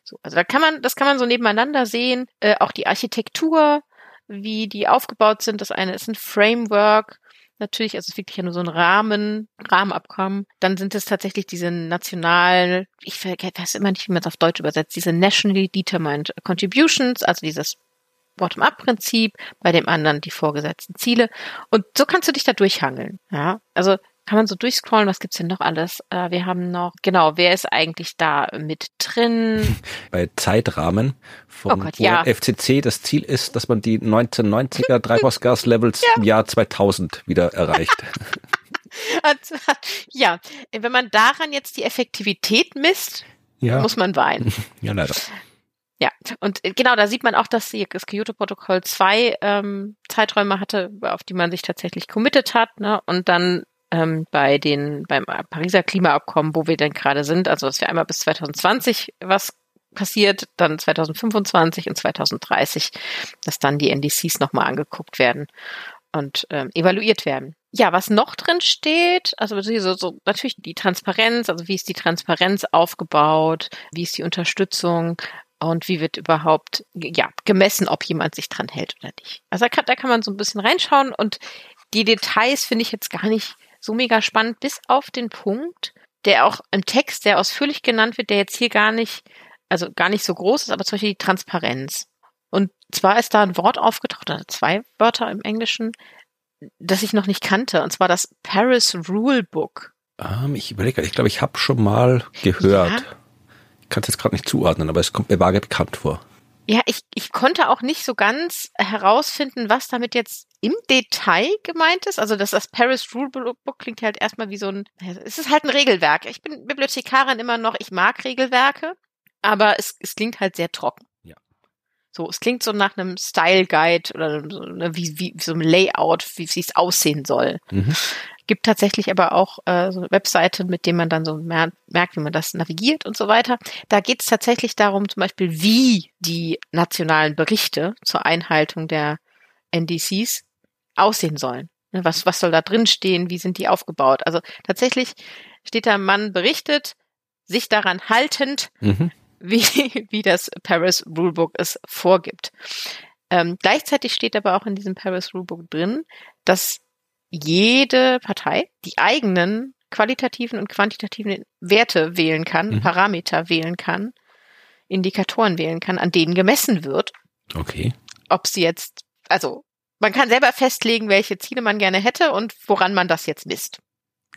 So, also da kann man, das kann man so nebeneinander sehen. Äh, auch die Architektur wie die aufgebaut sind. Das eine ist ein Framework, natürlich, also es ist wirklich nur so ein Rahmen, Rahmenabkommen. Dann sind es tatsächlich diese nationalen, ich weiß immer nicht, wie man es auf Deutsch übersetzt, diese nationally determined contributions, also dieses Bottom-up-Prinzip, bei dem anderen die vorgesetzten Ziele. Und so kannst du dich da durchhangeln. Ja, also kann man so durchscrollen, was gibt's denn noch alles? Äh, wir haben noch, genau, wer ist eigentlich da mit drin? Bei Zeitrahmen vom oh Gott, ja. FCC, das Ziel ist, dass man die 1990er Treibhausgaslevels ja. im Jahr 2000 wieder erreicht. ja, wenn man daran jetzt die Effektivität misst, ja. muss man weinen. Ja, leider. Ja, und genau, da sieht man auch, dass das Kyoto-Protokoll zwei ähm, Zeiträume hatte, auf die man sich tatsächlich committed hat, ne? Und dann ähm, bei den beim Pariser Klimaabkommen, wo wir denn gerade sind, also dass wir einmal bis 2020 was passiert, dann 2025 und 2030, dass dann die NDCs nochmal angeguckt werden und ähm, evaluiert werden. Ja, was noch drin steht, also so, so natürlich die Transparenz, also wie ist die Transparenz aufgebaut, wie ist die Unterstützung und wie wird überhaupt ja gemessen, ob jemand sich dran hält oder nicht. Also da kann, da kann man so ein bisschen reinschauen und die Details finde ich jetzt gar nicht so mega spannend, bis auf den Punkt, der auch im Text sehr ausführlich genannt wird, der jetzt hier gar nicht, also gar nicht so groß ist, aber zum Beispiel die Transparenz. Und zwar ist da ein Wort aufgetaucht, oder zwei Wörter im Englischen, das ich noch nicht kannte, und zwar das Paris Rule Book. Ähm, ich überlege, ich glaube, ich habe schon mal gehört. Ja. Ich kann es jetzt gerade nicht zuordnen, aber es kommt mir vage bekannt vor. Ja, ich, ich konnte auch nicht so ganz herausfinden, was damit jetzt im Detail gemeint ist. Also das, das Paris Rule Book klingt halt erstmal wie so ein, es ist halt ein Regelwerk. Ich bin Bibliothekarin immer noch, ich mag Regelwerke, aber es, es klingt halt sehr trocken. So, es klingt so nach einem Style Guide oder so, ne, wie, wie, so einem Layout, wie es aussehen soll. Mhm. Gibt tatsächlich aber auch äh, so eine Webseite, mit dem man dann so mer merkt, wie man das navigiert und so weiter. Da geht es tatsächlich darum, zum Beispiel, wie die nationalen Berichte zur Einhaltung der NDCs aussehen sollen. Ne, was, was soll da drin stehen? Wie sind die aufgebaut? Also tatsächlich steht da, man berichtet, sich daran haltend, mhm wie, wie das Paris Rulebook es vorgibt. Ähm, gleichzeitig steht aber auch in diesem Paris Rulebook drin, dass jede Partei die eigenen qualitativen und quantitativen Werte wählen kann, mhm. Parameter wählen kann, Indikatoren wählen kann, an denen gemessen wird. Okay. Ob sie jetzt, also man kann selber festlegen, welche Ziele man gerne hätte und woran man das jetzt misst.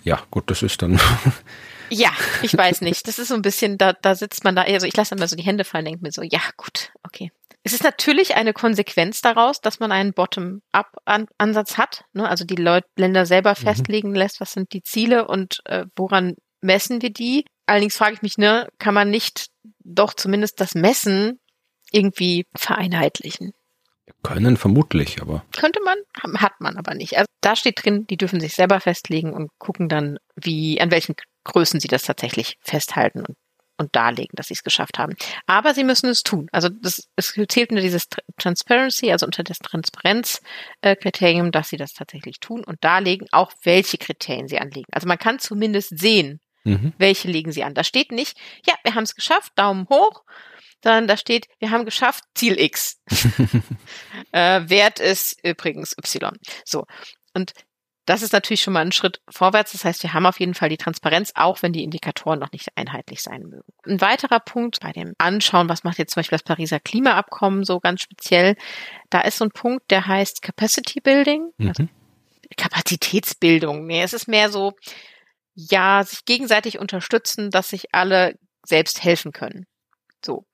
Ja, gut, das ist dann Ja, ich weiß nicht. Das ist so ein bisschen, da, da sitzt man da, also ich lasse immer so die Hände fallen, denke mir so, ja, gut, okay. Es ist natürlich eine Konsequenz daraus, dass man einen Bottom-up-Ansatz hat, ne? also die Leute, Länder selber mhm. festlegen lässt, was sind die Ziele und äh, woran messen wir die. Allerdings frage ich mich, ne, kann man nicht doch zumindest das Messen irgendwie vereinheitlichen? Können vermutlich, aber. Könnte man, hat man aber nicht. Also da steht drin, die dürfen sich selber festlegen und gucken dann, wie, an welchen Größen sie das tatsächlich festhalten und, und darlegen, dass sie es geschafft haben. Aber sie müssen es tun. Also das, es zählt nur dieses Transparency, also unter das Transparenzkriterium, dass sie das tatsächlich tun und darlegen, auch welche Kriterien sie anlegen. Also man kann zumindest sehen, mhm. welche legen sie an. Da steht nicht, ja, wir haben es geschafft, Daumen hoch, sondern da steht, wir haben geschafft, Ziel X. äh, Wert ist übrigens Y. So. Und das ist natürlich schon mal ein Schritt vorwärts. Das heißt, wir haben auf jeden Fall die Transparenz, auch wenn die Indikatoren noch nicht einheitlich sein mögen. Ein weiterer Punkt bei dem Anschauen, was macht jetzt zum Beispiel das Pariser Klimaabkommen so ganz speziell, da ist so ein Punkt, der heißt Capacity Building. Mhm. Also Kapazitätsbildung. Nee, es ist mehr so, ja, sich gegenseitig unterstützen, dass sich alle selbst helfen können. So.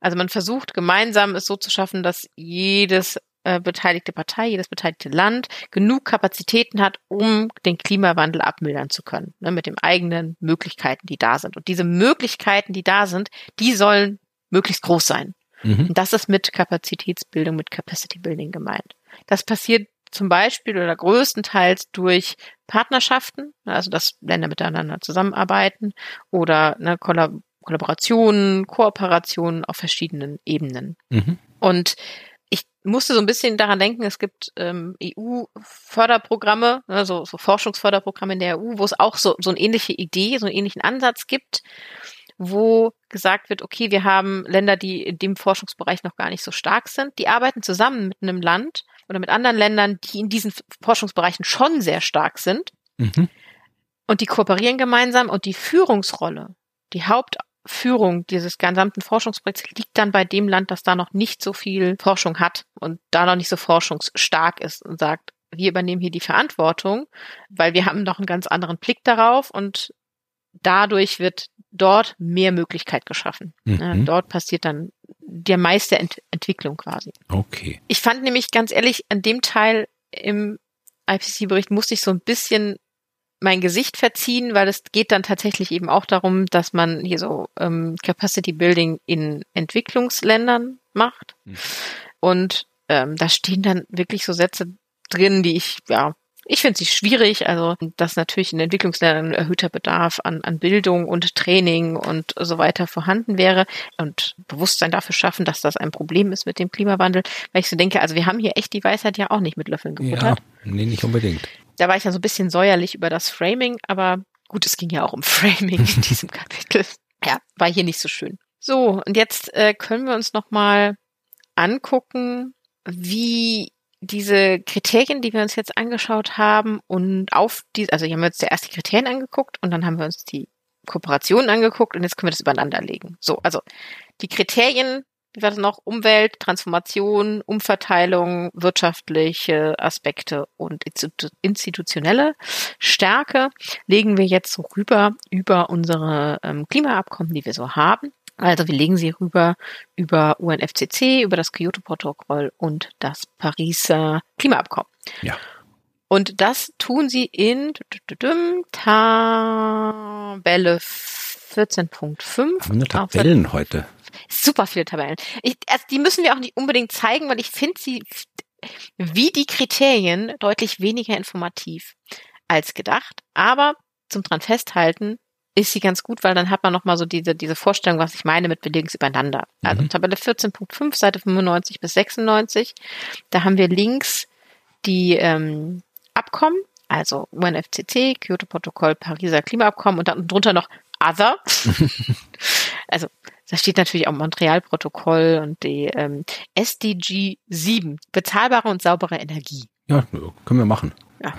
Also man versucht gemeinsam es so zu schaffen, dass jedes äh, beteiligte Partei, jedes beteiligte Land genug Kapazitäten hat, um den Klimawandel abmildern zu können, ne, mit den eigenen Möglichkeiten, die da sind. Und diese Möglichkeiten, die da sind, die sollen möglichst groß sein. Mhm. Und das ist mit Kapazitätsbildung, mit Capacity Building gemeint. Das passiert zum Beispiel oder größtenteils durch Partnerschaften, also dass Länder miteinander zusammenarbeiten oder ne, Kollaborationen, Kooperationen auf verschiedenen Ebenen. Mhm. Und musste so ein bisschen daran denken, es gibt ähm, EU-Förderprogramme, ne, so, so Forschungsförderprogramme in der EU, wo es auch so, so eine ähnliche Idee, so einen ähnlichen Ansatz gibt, wo gesagt wird, okay, wir haben Länder, die in dem Forschungsbereich noch gar nicht so stark sind, die arbeiten zusammen mit einem Land oder mit anderen Ländern, die in diesen Forschungsbereichen schon sehr stark sind. Mhm. Und die kooperieren gemeinsam und die Führungsrolle, die Haupt Führung dieses gesamten Forschungsprojekts liegt dann bei dem Land, das da noch nicht so viel Forschung hat und da noch nicht so forschungsstark ist und sagt, wir übernehmen hier die Verantwortung, weil wir haben noch einen ganz anderen Blick darauf und dadurch wird dort mehr Möglichkeit geschaffen. Mhm. Dort passiert dann der meiste Ent Entwicklung quasi. Okay. Ich fand nämlich ganz ehrlich, an dem Teil im IPC-Bericht musste ich so ein bisschen mein Gesicht verziehen, weil es geht dann tatsächlich eben auch darum, dass man hier so ähm, Capacity Building in Entwicklungsländern macht. Mhm. Und ähm, da stehen dann wirklich so Sätze drin, die ich ja ich finde sie schwierig, also dass natürlich in Entwicklungsländern ein erhöhter Bedarf an, an Bildung und Training und so weiter vorhanden wäre und Bewusstsein dafür schaffen, dass das ein Problem ist mit dem Klimawandel, weil ich so denke, also wir haben hier echt die Weisheit ja auch nicht mit Löffeln gefuttert. Ja, nee, nicht unbedingt. Da war ich ja so ein bisschen säuerlich über das Framing, aber gut, es ging ja auch um Framing in diesem Kapitel. Ja, war hier nicht so schön. So, und jetzt äh, können wir uns nochmal angucken, wie diese Kriterien, die wir uns jetzt angeschaut haben und auf die, also hier haben wir uns zuerst die Kriterien angeguckt und dann haben wir uns die Kooperationen angeguckt und jetzt können wir das übereinander legen. So, also die Kriterien, wie war das noch? Umwelt, Transformation, Umverteilung, wirtschaftliche Aspekte und institutionelle Stärke legen wir jetzt so rüber über unsere ähm, Klimaabkommen, die wir so haben. Also wir legen sie rüber über UNFCC, über das Kyoto-Protokoll und das Pariser Klimaabkommen. Ja. Und das tun sie in Tabelle 14.5. Haben wir Tabellen heute? Super viele Tabellen. Ich, also die müssen wir auch nicht unbedingt zeigen, weil ich finde sie wie die Kriterien deutlich weniger informativ als gedacht. Aber zum dran festhalten, ist sie ganz gut, weil dann hat man nochmal so diese, diese Vorstellung, was ich meine mit Links übereinander. Also mhm. Tabelle 14.5, Seite 95 bis 96. Da haben wir links die ähm, Abkommen, also UNFCC, Kyoto-Protokoll, Pariser Klimaabkommen und dann drunter noch Other. also da steht natürlich auch Montreal-Protokoll und die ähm, SDG 7, bezahlbare und saubere Energie. Ja, können wir machen. Ja.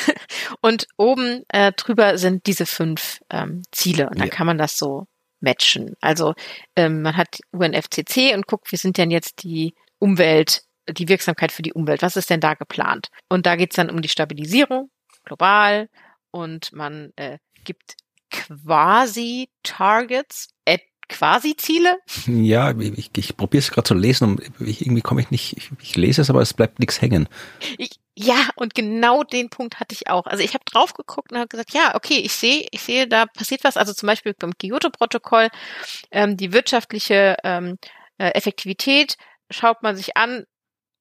und oben äh, drüber sind diese fünf ähm, Ziele und dann ja. kann man das so matchen. Also ähm, man hat UNFCC und guckt, wie sind denn jetzt die Umwelt, die Wirksamkeit für die Umwelt, was ist denn da geplant? Und da geht's dann um die Stabilisierung global und man äh, gibt quasi Targets, quasi Ziele? Ja, ich, ich probiere es gerade zu lesen und ich, irgendwie komme ich nicht, ich, ich, lese es, aber es bleibt nichts hängen. Ich, ja, und genau den Punkt hatte ich auch. Also ich habe drauf geguckt und habe gesagt, ja, okay, ich sehe, ich sehe, da passiert was. Also zum Beispiel beim Kyoto-Protokoll, ähm, die wirtschaftliche ähm, äh, Effektivität schaut man sich an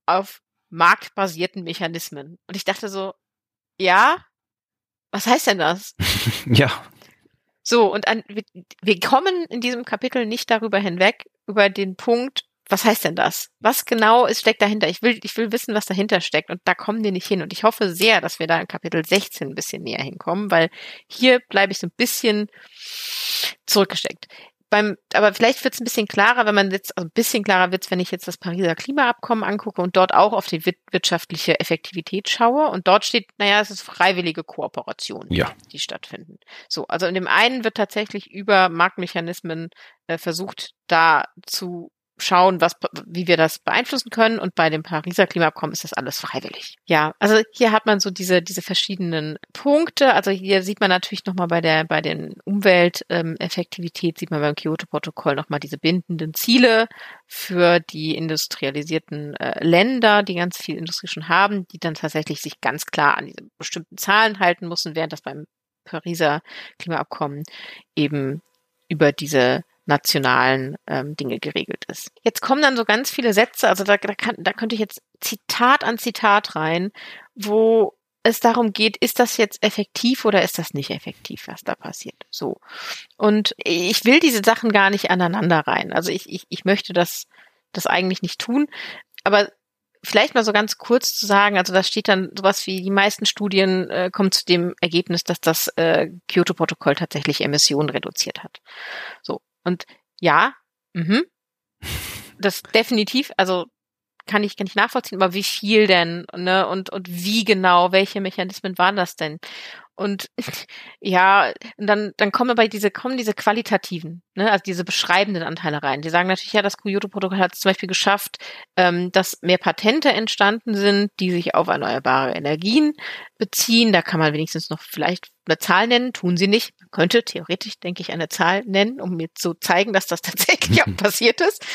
auf marktbasierten Mechanismen. Und ich dachte so, ja, was heißt denn das? ja. So, und an, wir, wir kommen in diesem Kapitel nicht darüber hinweg, über den Punkt, was heißt denn das? Was genau ist, steckt dahinter? Ich will, ich will wissen, was dahinter steckt. Und da kommen wir nicht hin. Und ich hoffe sehr, dass wir da in Kapitel 16 ein bisschen näher hinkommen, weil hier bleibe ich so ein bisschen zurückgesteckt beim, aber vielleicht wird es ein bisschen klarer, wenn man jetzt, also ein bisschen klarer wird wenn ich jetzt das Pariser Klimaabkommen angucke und dort auch auf die wirtschaftliche Effektivität schaue. Und dort steht, naja, es ist freiwillige Kooperation, ja. die stattfinden. So, also in dem einen wird tatsächlich über Marktmechanismen äh, versucht, da zu schauen, was, wie wir das beeinflussen können. Und bei dem Pariser Klimaabkommen ist das alles freiwillig. Ja, also hier hat man so diese, diese verschiedenen Punkte. Also hier sieht man natürlich nochmal bei der, bei den Umwelteffektivität, sieht man beim Kyoto-Protokoll nochmal diese bindenden Ziele für die industrialisierten äh, Länder, die ganz viel Industrie schon haben, die dann tatsächlich sich ganz klar an diese bestimmten Zahlen halten müssen, während das beim Pariser Klimaabkommen eben über diese nationalen ähm, Dinge geregelt ist. Jetzt kommen dann so ganz viele Sätze, also da, da, kann, da könnte ich jetzt Zitat an Zitat rein, wo es darum geht, ist das jetzt effektiv oder ist das nicht effektiv, was da passiert? So. Und ich will diese Sachen gar nicht aneinander rein. Also ich, ich, ich möchte das, das eigentlich nicht tun. Aber vielleicht mal so ganz kurz zu sagen, also da steht dann sowas wie, die meisten Studien äh, kommen zu dem Ergebnis, dass das äh, Kyoto-Protokoll tatsächlich Emissionen reduziert hat. So. Und ja, mhm, das definitiv, also kann ich, kann ich nachvollziehen, aber wie viel denn, ne, und, und wie genau, welche Mechanismen waren das denn? Und ja, und dann, dann kommen aber diese, kommen diese qualitativen, ne, also diese beschreibenden Anteile rein. Die sagen natürlich, ja, das Kyoto-Protokoll hat es zum Beispiel geschafft, ähm, dass mehr Patente entstanden sind, die sich auf erneuerbare Energien beziehen. Da kann man wenigstens noch vielleicht eine Zahl nennen, tun sie nicht. Man könnte theoretisch, denke ich, eine Zahl nennen, um mir zu zeigen, dass das tatsächlich auch passiert ist.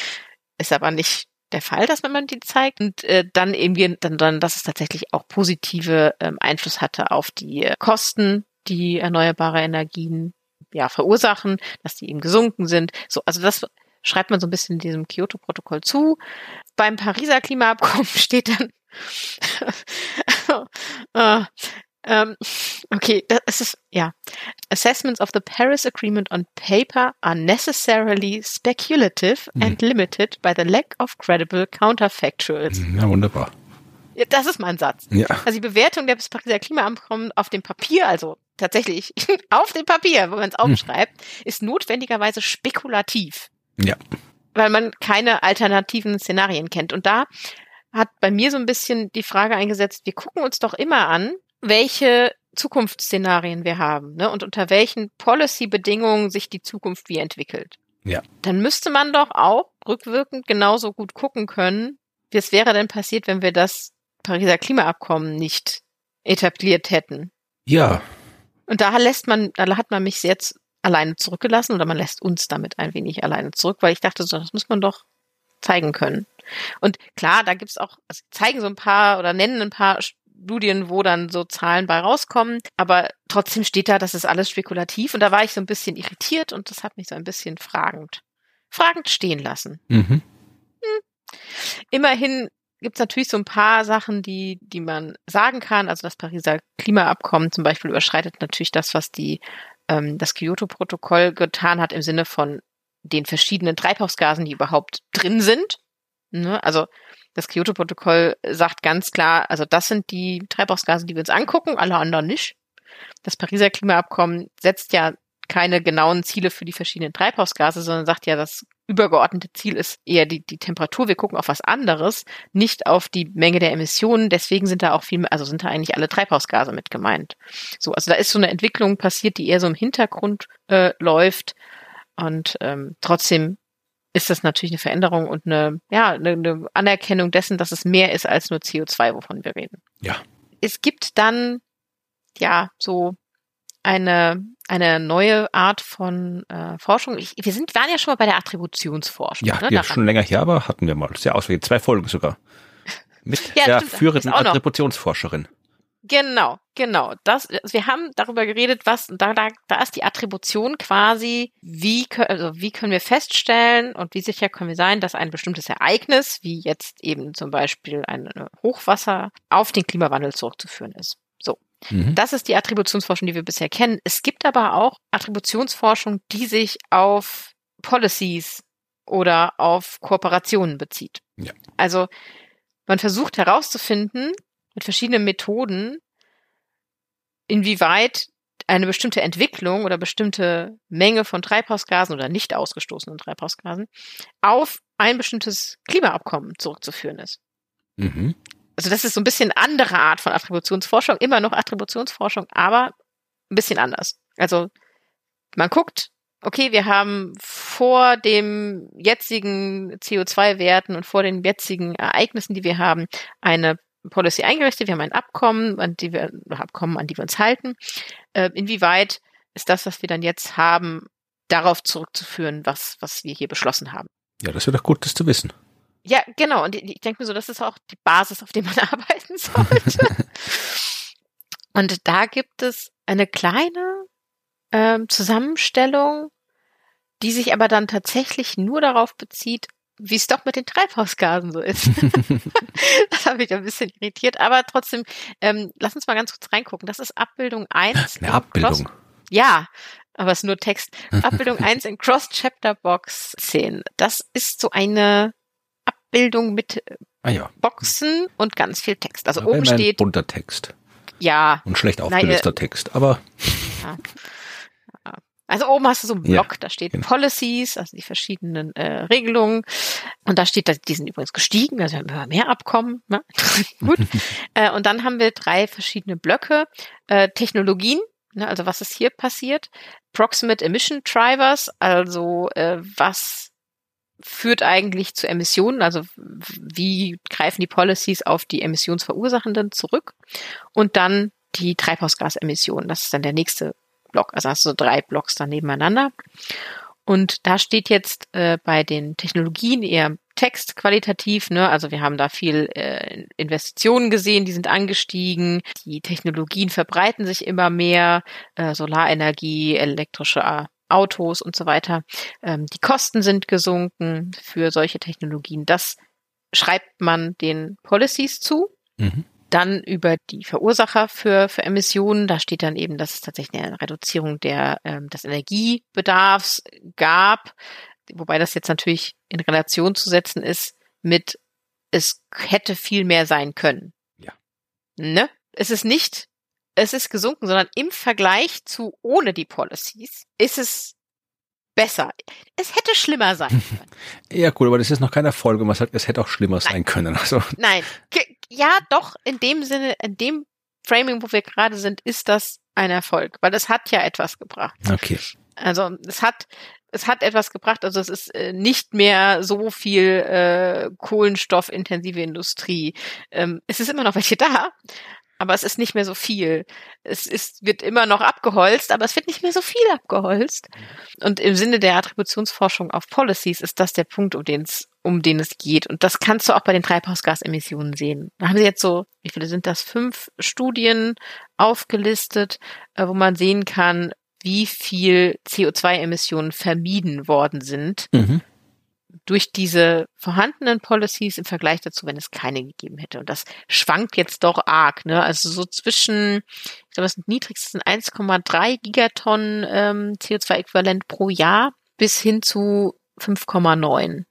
Ist aber nicht der Fall, dass wenn man die zeigt und äh, dann eben dann, dann, dass es tatsächlich auch positive ähm, Einfluss hatte auf die äh, Kosten, die erneuerbare Energien ja verursachen, dass die eben gesunken sind. So, also das schreibt man so ein bisschen diesem Kyoto-Protokoll zu. Beim Pariser Klimaabkommen steht dann Uh, um, okay, das ist, ja. Assessments of the Paris Agreement on paper are necessarily speculative hm. and limited by the lack of credible counterfactuals. Na, wunderbar. Ja, das ist mein Satz. Ja. Also die Bewertung der Pariser Klimaabkommen auf dem Papier, also tatsächlich auf dem Papier, wo man es aufschreibt, hm. ist notwendigerweise spekulativ. Ja. Weil man keine alternativen Szenarien kennt. Und da hat bei mir so ein bisschen die Frage eingesetzt, wir gucken uns doch immer an, welche Zukunftsszenarien wir haben ne, und unter welchen Policy-Bedingungen sich die Zukunft wie entwickelt. Ja. Dann müsste man doch auch rückwirkend genauso gut gucken können, wie es wäre denn passiert, wenn wir das Pariser Klimaabkommen nicht etabliert hätten. Ja. Und da lässt man, da hat man mich jetzt alleine zurückgelassen oder man lässt uns damit ein wenig alleine zurück, weil ich dachte, so, das muss man doch zeigen können. Und klar, da gibt's auch, also zeigen so ein paar oder nennen ein paar Studien, wo dann so Zahlen bei rauskommen, aber trotzdem steht da, das ist alles spekulativ und da war ich so ein bisschen irritiert und das hat mich so ein bisschen fragend, fragend stehen lassen. Mhm. Hm. Immerhin gibt es natürlich so ein paar Sachen, die, die man sagen kann. Also das Pariser Klimaabkommen zum Beispiel überschreitet natürlich das, was die ähm, das Kyoto-Protokoll getan hat im Sinne von den verschiedenen Treibhausgasen, die überhaupt drin sind. Ne? Also das Kyoto-Protokoll sagt ganz klar, also das sind die Treibhausgase, die wir uns angucken, alle anderen nicht. Das Pariser Klimaabkommen setzt ja keine genauen Ziele für die verschiedenen Treibhausgase, sondern sagt ja, das übergeordnete Ziel ist eher die, die Temperatur. Wir gucken auf was anderes, nicht auf die Menge der Emissionen. Deswegen sind da auch viel, also sind da eigentlich alle Treibhausgase mit gemeint. So, also da ist so eine Entwicklung passiert, die eher so im Hintergrund äh, läuft. Und ähm, trotzdem ist das natürlich eine Veränderung und eine, ja, eine, Anerkennung dessen, dass es mehr ist als nur CO2, wovon wir reden. Ja. Es gibt dann ja so eine eine neue Art von äh, Forschung. Ich, wir sind waren ja schon mal bei der Attributionsforschung. Ja, ne? ja schon länger her, aber hatten wir mal sehr ausführlich zwei Folgen sogar mit ja, der führenden Attributionsforscherin. Genau, genau. Das, wir haben darüber geredet, was da, da, da ist die Attribution quasi, wie, also wie können wir feststellen und wie sicher können wir sein, dass ein bestimmtes Ereignis, wie jetzt eben zum Beispiel ein Hochwasser, auf den Klimawandel zurückzuführen ist. So. Mhm. Das ist die Attributionsforschung, die wir bisher kennen. Es gibt aber auch Attributionsforschung, die sich auf Policies oder auf Kooperationen bezieht. Ja. Also man versucht herauszufinden, mit verschiedenen Methoden, inwieweit eine bestimmte Entwicklung oder bestimmte Menge von Treibhausgasen oder nicht ausgestoßenen Treibhausgasen auf ein bestimmtes Klimaabkommen zurückzuführen ist. Mhm. Also das ist so ein bisschen andere Art von Attributionsforschung, immer noch Attributionsforschung, aber ein bisschen anders. Also man guckt, okay, wir haben vor dem jetzigen CO2-Werten und vor den jetzigen Ereignissen, die wir haben, eine Policy eingerichtet, wir haben ein Abkommen, an die wir, Abkommen, an die wir uns halten. Äh, inwieweit ist das, was wir dann jetzt haben, darauf zurückzuführen, was, was wir hier beschlossen haben? Ja, das wäre doch gut, das zu wissen. Ja, genau. Und ich denke mir so, das ist auch die Basis, auf der man arbeiten sollte. und da gibt es eine kleine ähm, Zusammenstellung, die sich aber dann tatsächlich nur darauf bezieht, wie es doch mit den Treibhausgasen so ist. das habe ich ein bisschen irritiert, aber trotzdem, ähm, lass uns mal ganz kurz reingucken. Das ist Abbildung 1. Eine Abbildung. Cross ja, aber es ist nur Text. Abbildung 1 in Cross-Chapter-Box 10. Das ist so eine Abbildung mit ah, ja. Boxen und ganz viel Text. Also aber oben steht. bunter Text. Ja. Und schlecht aufgelöster Nein, Text, aber. Ja. Also oben hast du so einen Block, Ja, da steht genau. Policies, also die verschiedenen äh, Regelungen. Und da steht, die sind übrigens gestiegen, also wir haben immer mehr Abkommen. Ne? Gut. äh, und dann haben wir drei verschiedene Blöcke. Äh, Technologien, ne, also was ist hier passiert? Proximate Emission Drivers, also äh, was führt eigentlich zu Emissionen, also wie greifen die Policies auf die Emissionsverursachenden zurück? Und dann die Treibhausgasemissionen, das ist dann der nächste Block. Also hast du drei Blocks dann nebeneinander. Und da steht jetzt äh, bei den Technologien eher Text qualitativ, ne? Also wir haben da viel äh, Investitionen gesehen, die sind angestiegen, die Technologien verbreiten sich immer mehr, äh, Solarenergie, elektrische äh, Autos und so weiter. Ähm, die Kosten sind gesunken für solche Technologien. Das schreibt man den Policies zu. Mhm. Dann über die Verursacher für, für Emissionen, da steht dann eben, dass es tatsächlich eine Reduzierung der, ähm, des Energiebedarfs gab, wobei das jetzt natürlich in Relation zu setzen ist mit, es hätte viel mehr sein können. Ja. Ne? Es ist nicht, es ist gesunken, sondern im Vergleich zu ohne die Policies ist es besser. Es hätte schlimmer sein können. Ja, gut, aber das ist noch kein Erfolg und man sagt, es hätte auch schlimmer Nein. sein können. Also. Nein, ja, doch, in dem Sinne, in dem Framing, wo wir gerade sind, ist das ein Erfolg, weil es hat ja etwas gebracht. Okay. Also es hat es hat etwas gebracht, also es ist äh, nicht mehr so viel äh, kohlenstoffintensive Industrie. Ähm, es ist immer noch welche da, aber es ist nicht mehr so viel. Es ist, wird immer noch abgeholzt, aber es wird nicht mehr so viel abgeholzt. Und im Sinne der Attributionsforschung auf Policies ist das der Punkt, um den es um den es geht. Und das kannst du auch bei den Treibhausgasemissionen sehen. Da haben sie jetzt so, wie viele sind das? Fünf Studien aufgelistet, äh, wo man sehen kann, wie viel CO2-Emissionen vermieden worden sind. Mhm durch diese vorhandenen Policies im Vergleich dazu, wenn es keine gegeben hätte. Und das schwankt jetzt doch arg. Ne? Also so zwischen, ich glaube, das niedrigsten 1,3 Gigatonnen ähm, CO2-Äquivalent pro Jahr bis hin zu 5,9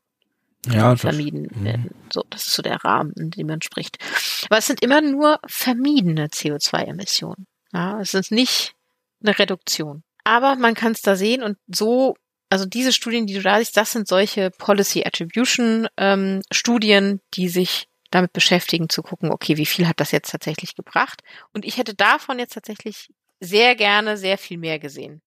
ja, vermieden das, werden. So, das ist so der Rahmen, in dem man spricht. Aber es sind immer nur vermiedene CO2-Emissionen. Ja, es ist nicht eine Reduktion. Aber man kann es da sehen und so also diese Studien, die du da siehst, das sind solche Policy Attribution ähm, Studien, die sich damit beschäftigen, zu gucken, okay, wie viel hat das jetzt tatsächlich gebracht? Und ich hätte davon jetzt tatsächlich sehr gerne sehr viel mehr gesehen.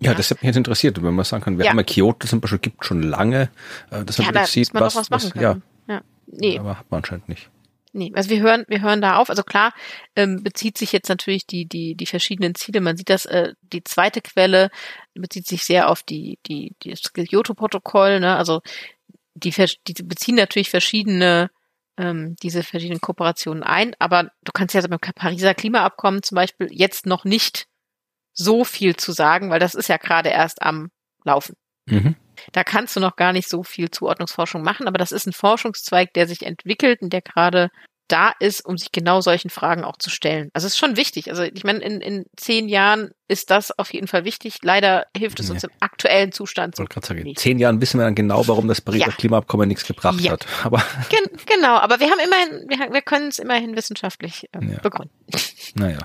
Ja, das hat mich jetzt interessiert, wenn man sagen kann, wir ja. haben ja Kyoto zum Beispiel, gibt schon lange, äh, dass man ja, da sieht, was, was, was ja. ja. Nee. Aber hat man anscheinend nicht. Nee, also wir hören, wir hören da auf. Also klar, ähm, bezieht sich jetzt natürlich die, die, die verschiedenen Ziele. Man sieht das, äh, die zweite Quelle bezieht sich sehr auf die, die, die das Kyoto-Protokoll, ne? Also die, die beziehen natürlich verschiedene, ähm, diese verschiedenen Kooperationen ein, aber du kannst ja beim Pariser Klimaabkommen zum Beispiel jetzt noch nicht so viel zu sagen, weil das ist ja gerade erst am Laufen. Mhm. Da kannst du noch gar nicht so viel Zuordnungsforschung machen, aber das ist ein Forschungszweig, der sich entwickelt und der gerade da ist, um sich genau solchen Fragen auch zu stellen. Also es ist schon wichtig. Also ich meine, in, in zehn Jahren ist das auf jeden Fall wichtig. Leider hilft es uns im aktuellen Zustand so sagen, In zehn Jahren wissen wir dann genau, warum das Pariser ja. Klimaabkommen nichts gebracht ja. hat. Aber Gen genau, aber wir haben immerhin, wir, wir können es immerhin wissenschaftlich äh, ja. begründen. Naja.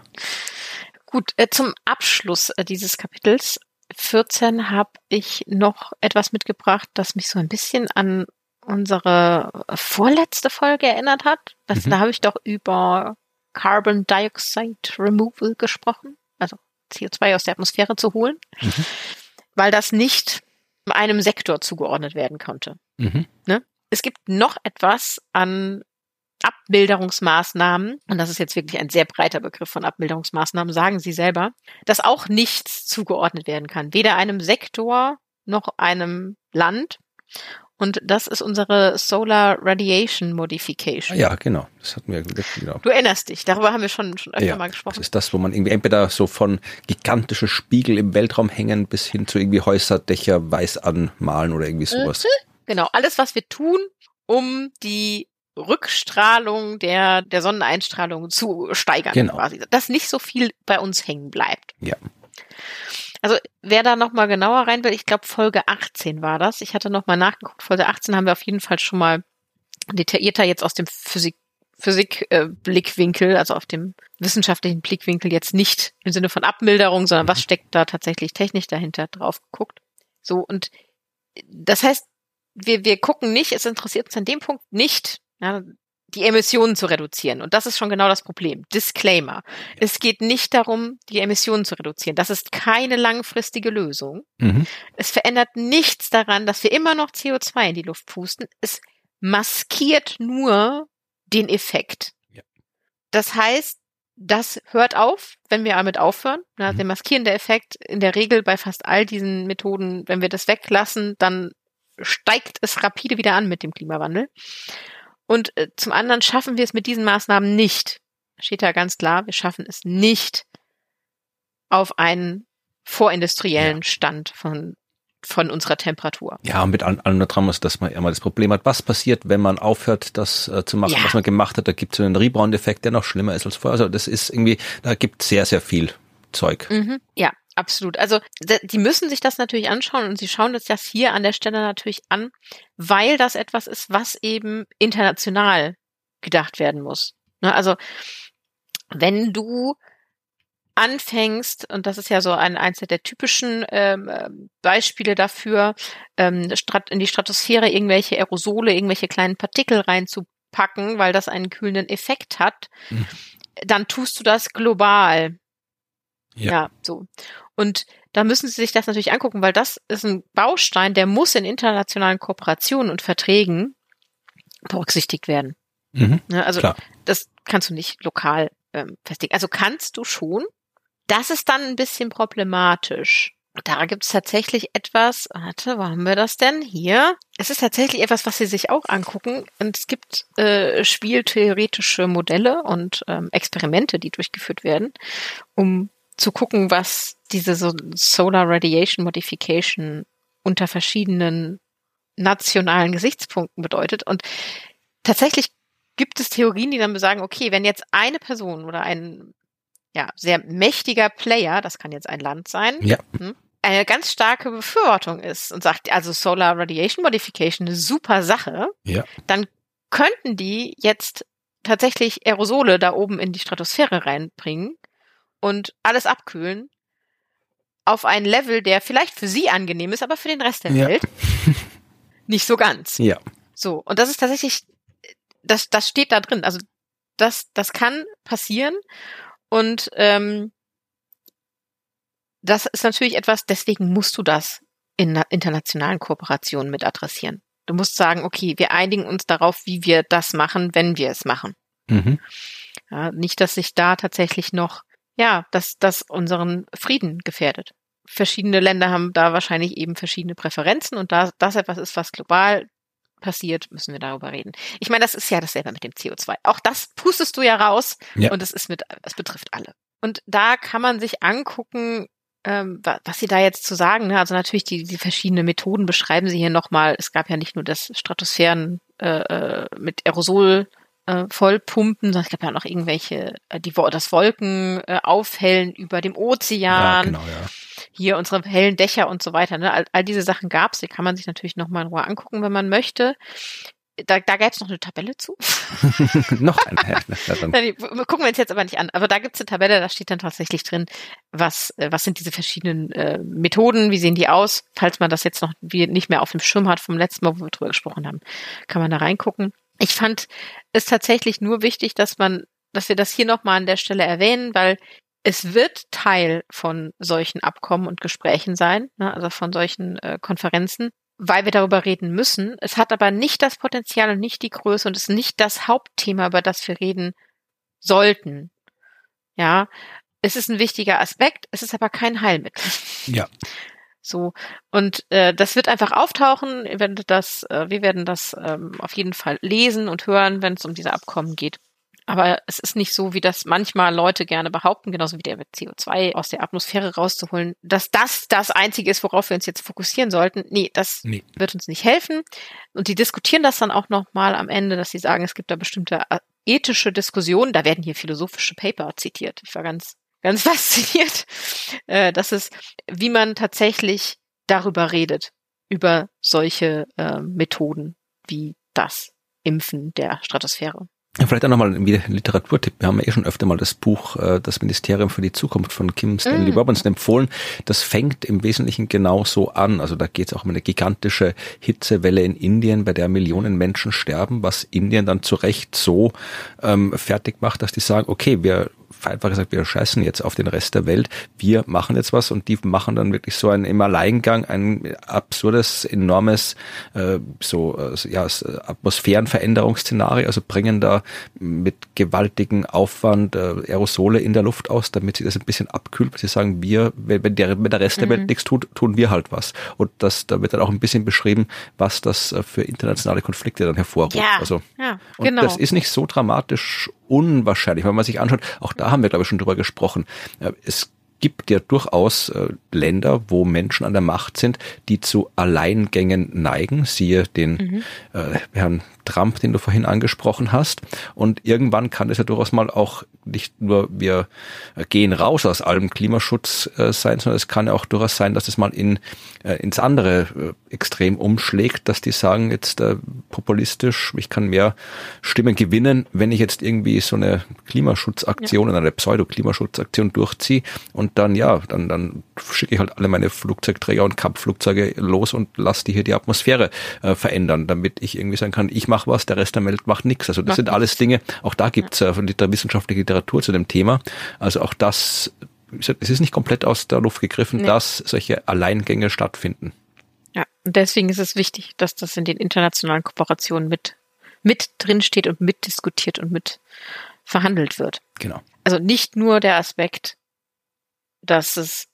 Gut, äh, zum Abschluss äh, dieses Kapitels 14 habe ich noch etwas mitgebracht, das mich so ein bisschen an unsere vorletzte Folge erinnert hat. Das, mhm. Da habe ich doch über Carbon Dioxide Removal gesprochen, also CO2 aus der Atmosphäre zu holen, mhm. weil das nicht einem Sektor zugeordnet werden konnte. Mhm. Ne? Es gibt noch etwas an Abmilderungsmaßnahmen, und das ist jetzt wirklich ein sehr breiter Begriff von Abmilderungsmaßnahmen, sagen Sie selber, dass auch nichts zugeordnet werden kann, weder einem Sektor noch einem Land. Und das ist unsere Solar Radiation Modification. Ja, genau. Das hatten wir genau. Du erinnerst dich, darüber haben wir schon, schon öfter ja, mal gesprochen. Das ist das, wo man irgendwie entweder so von gigantische Spiegel im Weltraum hängen bis hin zu irgendwie Häuserdächer weiß anmalen oder irgendwie sowas. Mhm. Genau, alles, was wir tun, um die Rückstrahlung der, der Sonneneinstrahlung zu steigern genau. quasi. Dass nicht so viel bei uns hängen bleibt. Ja. Also wer da nochmal genauer rein will, ich glaube Folge 18 war das. Ich hatte nochmal nachgeguckt. Folge 18 haben wir auf jeden Fall schon mal detaillierter jetzt aus dem Physik Physik-Blickwinkel, äh, also auf dem wissenschaftlichen Blickwinkel jetzt nicht im Sinne von Abmilderung, sondern was mhm. steckt da tatsächlich technisch dahinter drauf geguckt. So, und das heißt, wir, wir gucken nicht, es interessiert uns an dem Punkt nicht, ja, die Emissionen zu reduzieren. Und das ist schon genau das Problem. Disclaimer. Es geht nicht darum, die Emissionen zu reduzieren. Das ist keine langfristige Lösung. Mhm. Es verändert nichts daran, dass wir immer noch CO2 in die Luft pusten. Es maskiert nur den Effekt. Ja. Das heißt, das hört auf, wenn wir damit aufhören. Ja, mhm. Der maskierende Effekt in der Regel bei fast all diesen Methoden, wenn wir das weglassen, dann steigt es rapide wieder an mit dem Klimawandel. Und äh, zum anderen schaffen wir es mit diesen Maßnahmen nicht. Steht da ganz klar, wir schaffen es nicht auf einen vorindustriellen ja. Stand von von unserer Temperatur. Ja, und mit allem dran ist, dass man immer das Problem hat, was passiert, wenn man aufhört, das äh, zu machen, ja. was man gemacht hat. Da gibt es so einen Rebound-Effekt, der noch schlimmer ist als vorher. Also das ist irgendwie, da gibt sehr, sehr viel Zeug. Mhm. Ja, absolut. Also die müssen sich das natürlich anschauen und sie schauen das das hier an der Stelle natürlich an, weil das etwas ist, was eben international gedacht werden muss. Ne, also wenn du anfängst, und das ist ja so ein eins der typischen ähm, ähm, Beispiele dafür, ähm, in die Stratosphäre irgendwelche Aerosole, irgendwelche kleinen Partikel reinzupacken, weil das einen kühlenden Effekt hat, mhm. dann tust du das global. Ja. ja, so. Und da müssen Sie sich das natürlich angucken, weil das ist ein Baustein, der muss in internationalen Kooperationen und Verträgen berücksichtigt werden. Mhm, ja, also klar. das kannst du nicht lokal ähm, festlegen. Also kannst du schon, das ist dann ein bisschen problematisch. Da gibt es tatsächlich etwas, warte, wo haben wir das denn? Hier. Es ist tatsächlich etwas, was Sie sich auch angucken. Und es gibt äh, spieltheoretische Modelle und ähm, Experimente, die durchgeführt werden, um zu gucken, was diese so Solar Radiation Modification unter verschiedenen nationalen Gesichtspunkten bedeutet. Und tatsächlich gibt es Theorien, die dann besagen, okay, wenn jetzt eine Person oder ein ja, sehr mächtiger Player, das kann jetzt ein Land sein, ja. hm, eine ganz starke Befürwortung ist und sagt, also Solar Radiation Modification eine super Sache, ja. dann könnten die jetzt tatsächlich Aerosole da oben in die Stratosphäre reinbringen und alles abkühlen auf ein Level, der vielleicht für sie angenehm ist, aber für den Rest der ja. Welt nicht so ganz. Ja. So, und das ist tatsächlich, das, das steht da drin. Also das, das kann passieren. Und ähm, das ist natürlich etwas, deswegen musst du das in internationalen Kooperationen mit adressieren. Du musst sagen, okay, wir einigen uns darauf, wie wir das machen, wenn wir es machen. Mhm. Ja, nicht, dass sich da tatsächlich noch, ja, dass das unseren Frieden gefährdet. Verschiedene Länder haben da wahrscheinlich eben verschiedene Präferenzen und da das etwas ist, was global passiert, müssen wir darüber reden. Ich meine, das ist ja dasselbe mit dem CO2. Auch das pustest du ja raus ja. und es ist mit, es betrifft alle. Und da kann man sich angucken, ähm, was sie da jetzt zu sagen. Ne? Also natürlich die, die verschiedenen Methoden beschreiben sie hier nochmal. Es gab ja nicht nur das Stratosphären äh, äh mit Aerosol äh, vollpumpen, sondern es gab ja noch irgendwelche, äh, die das Wolken äh, aufhellen über dem Ozean. Ja, genau, ja hier unsere hellen Dächer und so weiter. Ne? All, all diese Sachen gab's. Die kann man sich natürlich nochmal in Ruhe angucken, wenn man möchte. Da, da gäbe es noch eine Tabelle zu. noch eine. Nein, gucken wir uns jetzt aber nicht an. Aber da gibt's eine Tabelle, da steht dann tatsächlich drin, was, äh, was sind diese verschiedenen äh, Methoden, wie sehen die aus. Falls man das jetzt noch wie nicht mehr auf dem Schirm hat vom letzten Mal, wo wir drüber gesprochen haben, kann man da reingucken. Ich fand es tatsächlich nur wichtig, dass man, dass wir das hier nochmal an der Stelle erwähnen, weil es wird Teil von solchen Abkommen und Gesprächen sein, ne, also von solchen äh, Konferenzen, weil wir darüber reden müssen. Es hat aber nicht das Potenzial und nicht die Größe und ist nicht das Hauptthema, über das wir reden sollten. Ja, es ist ein wichtiger Aspekt, es ist aber kein Heilmittel. Ja. So und äh, das wird einfach auftauchen. Wir werden das, äh, wir werden das ähm, auf jeden Fall lesen und hören, wenn es um diese Abkommen geht. Aber es ist nicht so, wie das manchmal Leute gerne behaupten, genauso wie der mit CO2 aus der Atmosphäre rauszuholen, dass das das Einzige ist, worauf wir uns jetzt fokussieren sollten. Nee, das nee. wird uns nicht helfen. Und die diskutieren das dann auch nochmal am Ende, dass sie sagen, es gibt da bestimmte äh, ethische Diskussionen. Da werden hier philosophische Paper zitiert. Ich war ganz, ganz fasziniert. Äh, das ist, wie man tatsächlich darüber redet, über solche äh, Methoden wie das Impfen der Stratosphäre. Vielleicht auch nochmal ein Literaturtipp. Wir haben ja eh schon öfter mal das Buch äh, Das Ministerium für die Zukunft von Kim Stanley mm. Robinson empfohlen. Das fängt im Wesentlichen genau so an. Also da geht es auch um eine gigantische Hitzewelle in Indien, bei der Millionen Menschen sterben, was Indien dann zu Recht so ähm, fertig macht, dass die sagen, okay, wir einfach gesagt, wir scheißen jetzt auf den Rest der Welt, wir machen jetzt was und die machen dann wirklich so ein im Alleingang ein absurdes, enormes äh, so äh, ja, Atmosphärenveränderungsszenario, also bringen da mit gewaltigem Aufwand äh, Aerosole in der Luft aus, damit sie das ein bisschen abkühlt, weil sie sagen, wir, wenn der, wenn der Rest der Welt mhm. nichts tut, tun wir halt was. Und das, da wird dann auch ein bisschen beschrieben, was das äh, für internationale Konflikte dann hervorruft. Ja, also, ja, und genau. das ist nicht so dramatisch unwahrscheinlich, wenn man sich anschaut, auch da haben wir, glaube ich, schon drüber gesprochen. Es gibt ja durchaus äh, Länder, wo Menschen an der Macht sind, die zu Alleingängen neigen. Siehe den mhm. äh, Herrn Trump, den du vorhin angesprochen hast. Und irgendwann kann es ja durchaus mal auch nicht nur wir gehen raus aus allem Klimaschutz äh, sein, sondern es kann ja auch durchaus sein, dass es mal in äh, ins andere äh, extrem umschlägt, dass die sagen jetzt äh, populistisch, ich kann mehr Stimmen gewinnen, wenn ich jetzt irgendwie so eine Klimaschutzaktion ja. eine Pseudo-Klimaschutzaktion durchziehe und dann ja, dann dann schicke ich halt alle meine Flugzeugträger und Kampfflugzeuge los und lasse die hier die Atmosphäre äh, verändern, damit ich irgendwie sagen kann, ich mache was, der Rest der Welt macht nichts. Also das macht sind alles Dinge, auch da gibt's ja. äh, wissenschaftliche Literatur zu dem Thema. Also auch das, es ist nicht komplett aus der Luft gegriffen, nee. dass solche Alleingänge stattfinden. Ja, und deswegen ist es wichtig, dass das in den internationalen Kooperationen mit, mit drinsteht und mitdiskutiert und mit verhandelt wird. Genau. Also nicht nur der Aspekt, dass es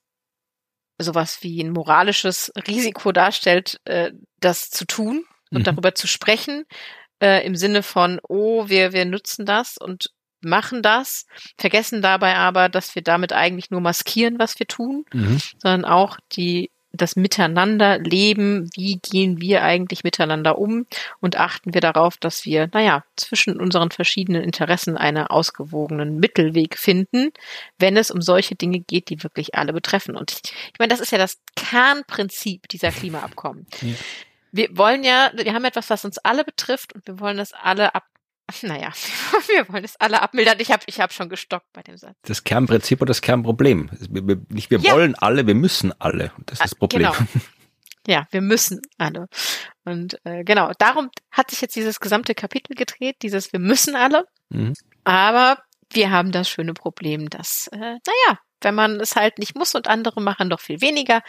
sowas wie ein moralisches Risiko darstellt, das zu tun und mhm. darüber zu sprechen, äh, im Sinne von, oh, wir, wir nutzen das und machen das, vergessen dabei aber, dass wir damit eigentlich nur maskieren, was wir tun, mhm. sondern auch die das Miteinander leben, wie gehen wir eigentlich miteinander um und achten wir darauf, dass wir, naja, zwischen unseren verschiedenen Interessen einen ausgewogenen Mittelweg finden, wenn es um solche Dinge geht, die wirklich alle betreffen. Und ich, ich meine, das ist ja das Kernprinzip dieser Klimaabkommen. Ja. Wir wollen ja, wir haben etwas, was uns alle betrifft und wir wollen das alle ab naja, wir wollen es alle abmildern. Ich habe ich hab schon gestockt bei dem Satz. Das Kernprinzip oder das Kernproblem. Wir, nicht wir ja. wollen alle, wir müssen alle. Das ist das ah, Problem. Genau. Ja, wir müssen alle. Und äh, genau, darum hat sich jetzt dieses gesamte Kapitel gedreht, dieses Wir müssen alle. Mhm. Aber wir haben das schöne Problem, dass, äh, naja, wenn man es halt nicht muss und andere machen doch viel weniger,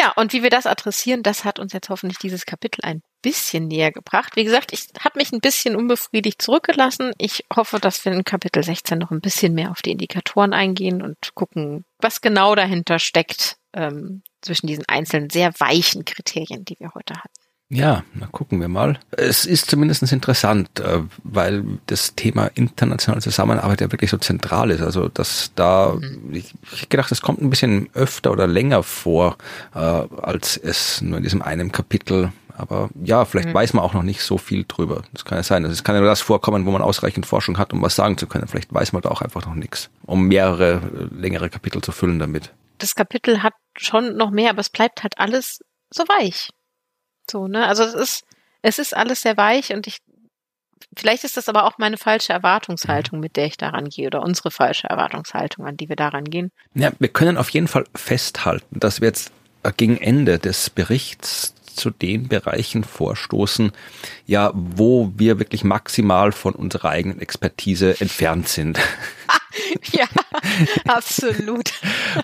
ja, und wie wir das adressieren, das hat uns jetzt hoffentlich dieses Kapitel ein bisschen näher gebracht. Wie gesagt, ich habe mich ein bisschen unbefriedigt zurückgelassen. Ich hoffe, dass wir in Kapitel 16 noch ein bisschen mehr auf die Indikatoren eingehen und gucken, was genau dahinter steckt ähm, zwischen diesen einzelnen sehr weichen Kriterien, die wir heute hatten. Ja, na gucken wir mal. Es ist zumindest interessant, äh, weil das Thema internationale Zusammenarbeit ja wirklich so zentral ist. Also dass da, mhm. ich, ich gedacht, das kommt ein bisschen öfter oder länger vor, äh, als es nur in diesem einen Kapitel. Aber ja, vielleicht mhm. weiß man auch noch nicht so viel drüber. Das kann ja sein. Also es kann ja nur das vorkommen, wo man ausreichend Forschung hat, um was sagen zu können. Vielleicht weiß man da auch einfach noch nichts, um mehrere längere Kapitel zu füllen damit. Das Kapitel hat schon noch mehr, aber es bleibt halt alles so weich. So, ne? Also es ist, es ist alles sehr weich und ich, vielleicht ist das aber auch meine falsche Erwartungshaltung, mit der ich daran gehe, oder unsere falsche Erwartungshaltung, an die wir daran gehen. Ja, wir können auf jeden Fall festhalten, dass wir jetzt gegen Ende des Berichts zu den Bereichen vorstoßen, ja, wo wir wirklich maximal von unserer eigenen Expertise entfernt sind. ja, absolut.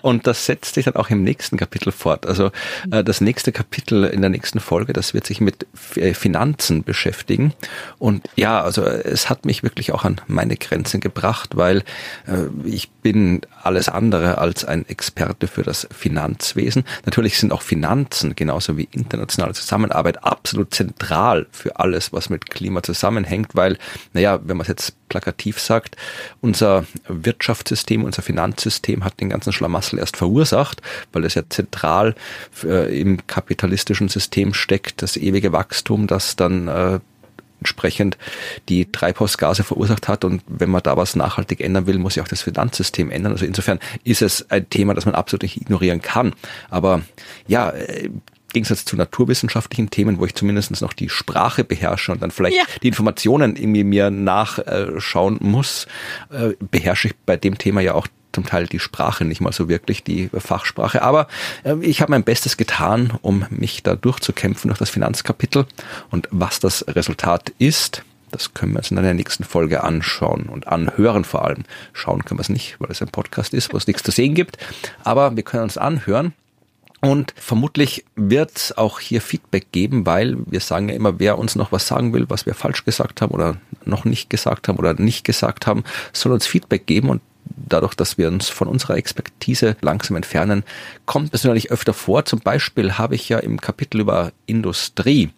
Und das setzt sich dann auch im nächsten Kapitel fort. Also äh, das nächste Kapitel in der nächsten Folge, das wird sich mit äh, Finanzen beschäftigen. Und ja, also es hat mich wirklich auch an meine Grenzen gebracht, weil äh, ich bin alles andere als ein Experte für das Finanzwesen. Natürlich sind auch Finanzen genauso wie internationale Zusammenarbeit absolut zentral für alles, was mit Klima zusammenhängt, weil, naja, wenn man es jetzt plakativ sagt, unser Wirtschaftssystem, unser Finanzsystem hat den ganzen Schlamassel erst verursacht, weil es ja zentral äh, im kapitalistischen System steckt, das ewige Wachstum, das dann äh, entsprechend die Treibhausgase verursacht hat. Und wenn man da was nachhaltig ändern will, muss sich auch das Finanzsystem ändern. Also insofern ist es ein Thema, das man absolut nicht ignorieren kann. Aber ja, äh, Gegensatz zu naturwissenschaftlichen Themen, wo ich zumindest noch die Sprache beherrsche und dann vielleicht ja. die Informationen irgendwie mir nachschauen muss, äh, beherrsche ich bei dem Thema ja auch zum Teil die Sprache nicht mal so wirklich, die Fachsprache. Aber äh, ich habe mein Bestes getan, um mich da durchzukämpfen durch das Finanzkapitel. Und was das Resultat ist, das können wir uns in der nächsten Folge anschauen und anhören vor allem. Schauen können wir es nicht, weil es ein Podcast ist, wo es nichts zu sehen gibt. Aber wir können uns anhören. Und vermutlich wird es auch hier Feedback geben, weil wir sagen ja immer, wer uns noch was sagen will, was wir falsch gesagt haben oder noch nicht gesagt haben oder nicht gesagt haben, soll uns Feedback geben und dadurch, dass wir uns von unserer Expertise langsam entfernen, kommt es natürlich öfter vor. Zum Beispiel habe ich ja im Kapitel über Industrie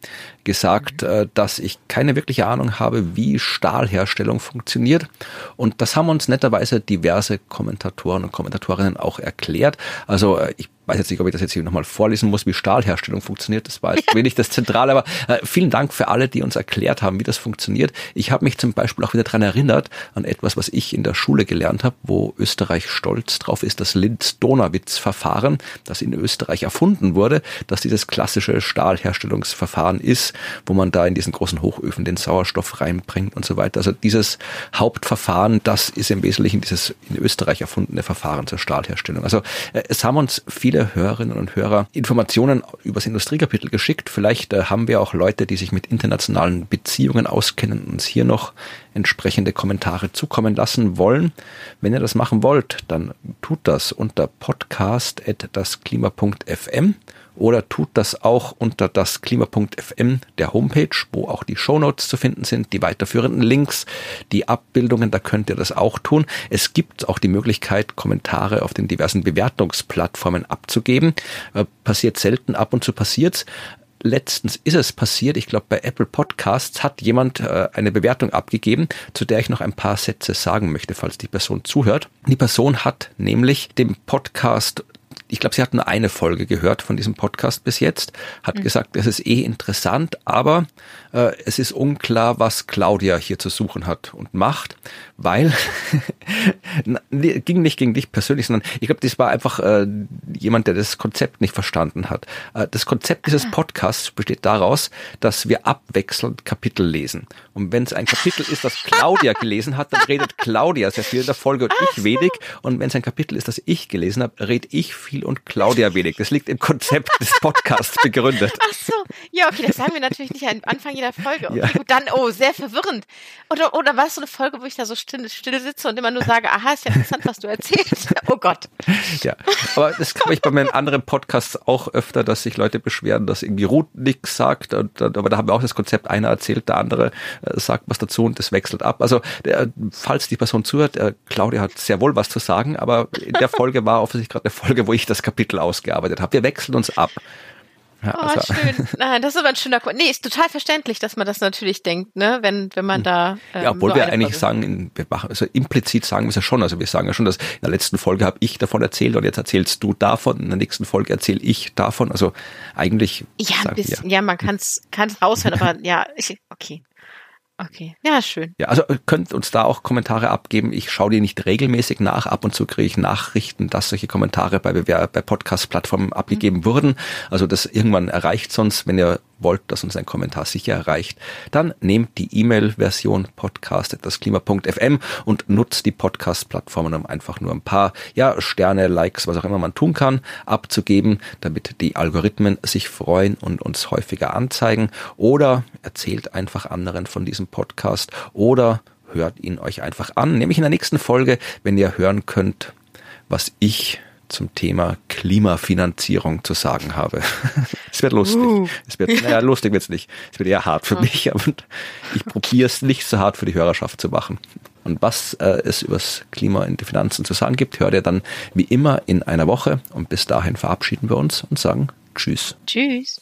gesagt, äh, dass ich keine wirkliche Ahnung habe, wie Stahlherstellung funktioniert. Und das haben uns netterweise diverse Kommentatoren und Kommentatorinnen auch erklärt. Also äh, ich weiß jetzt nicht, ob ich das jetzt hier nochmal vorlesen muss, wie Stahlherstellung funktioniert. Das war jetzt wenig das Zentrale, aber äh, vielen Dank für alle, die uns erklärt haben, wie das funktioniert. Ich habe mich zum Beispiel auch wieder daran erinnert, an etwas, was ich in der Schule gelernt habe, wo Österreich stolz drauf ist, das Linz-Donawitz-Verfahren, das in Österreich erfunden wurde, dass dieses klassische Stahlherstellungsverfahren ist, wo man da in diesen großen Hochöfen den Sauerstoff reinbringt und so weiter. Also dieses Hauptverfahren, das ist im Wesentlichen dieses in Österreich erfundene Verfahren zur Stahlherstellung. Also äh, es haben uns viele viele Hörerinnen und Hörer Informationen übers Industriekapitel geschickt. Vielleicht äh, haben wir auch Leute, die sich mit internationalen Beziehungen auskennen und uns hier noch entsprechende Kommentare zukommen lassen wollen. Wenn ihr das machen wollt, dann tut das unter podcast.dasklima.fm oder tut das auch unter das Klima.fm der Homepage, wo auch die Shownotes zu finden sind, die weiterführenden Links, die Abbildungen, da könnt ihr das auch tun. Es gibt auch die Möglichkeit, Kommentare auf den diversen Bewertungsplattformen abzugeben. Äh, passiert selten, ab und zu passiert's letztens ist es passiert, ich glaube bei Apple Podcasts hat jemand äh, eine Bewertung abgegeben, zu der ich noch ein paar Sätze sagen möchte, falls die Person zuhört. Die Person hat nämlich dem Podcast ich glaube, sie hat nur eine Folge gehört von diesem Podcast bis jetzt, hat mhm. gesagt, das ist eh interessant, aber es ist unklar, was Claudia hier zu suchen hat und macht, weil ging nicht gegen dich persönlich, sondern ich glaube, das war einfach äh, jemand, der das Konzept nicht verstanden hat. Äh, das Konzept dieses ah. Podcasts besteht daraus, dass wir abwechselnd Kapitel lesen. Und wenn es ein Kapitel ist, das Claudia gelesen hat, dann redet Claudia sehr viel in der Folge und ich wenig. Und wenn es ein Kapitel ist, das ich gelesen habe, rede ich viel und Claudia wenig. Das liegt im Konzept des Podcasts begründet. Ach so, ja, okay, das sagen wir natürlich nicht am Anfang jeder Folge. Ja. gut, dann, oh, sehr verwirrend. Oder, oder war es so eine Folge, wo ich da so still, still sitze und immer nur sage, aha, ist ja interessant, was du erzählst. Oh Gott. Ja, aber das habe ich bei meinen anderen Podcasts auch öfter, dass sich Leute beschweren, dass irgendwie Ruth nichts sagt. Und, aber da haben wir auch das Konzept, einer erzählt, der andere äh, sagt was dazu und das wechselt ab. Also, der, falls die Person zuhört, äh, Claudia hat sehr wohl was zu sagen, aber in der Folge war offensichtlich gerade eine Folge, wo ich das Kapitel ausgearbeitet habe. Wir wechseln uns ab. Ja, oh, also. schön. Nein, das ist aber ein schöner Ko Nee, ist total verständlich, dass man das natürlich denkt, ne, wenn, wenn man hm. da. Ähm, ja, obwohl wir eigentlich sagen, wir machen, also implizit sagen wir es ja schon. Also wir sagen ja schon, dass in der letzten Folge habe ich davon erzählt und jetzt erzählst du davon, in der nächsten Folge erzähle ich davon. Also eigentlich. Ja, ein bisschen, ja, man kann es raushören, aber ja, ich, okay. Okay, ja, schön. Ja, also könnt uns da auch Kommentare abgeben. Ich schaue die nicht regelmäßig nach. Ab und zu kriege ich Nachrichten, dass solche Kommentare bei, bei Podcast-Plattformen abgegeben mhm. wurden. Also das irgendwann erreicht sonst, wenn ihr wollt, dass uns ein Kommentar sicher erreicht, dann nehmt die E-Mail-Version podcast.dasklima.fm und nutzt die Podcast-Plattformen, um einfach nur ein paar ja, Sterne, Likes, was auch immer man tun kann, abzugeben, damit die Algorithmen sich freuen und uns häufiger anzeigen. Oder erzählt einfach anderen von diesem Podcast oder hört ihn euch einfach an, nämlich in der nächsten Folge, wenn ihr hören könnt, was ich zum Thema Klimafinanzierung zu sagen habe. es wird lustig. Uh. Es wird, naja, lustig wird's nicht. Es wird eher hart für mich, aber ich probiere es nicht so hart für die Hörerschaft zu machen. Und was äh, es übers Klima in die Finanzen zu sagen gibt, hört ihr dann wie immer in einer Woche. Und bis dahin verabschieden wir uns und sagen Tschüss. Tschüss.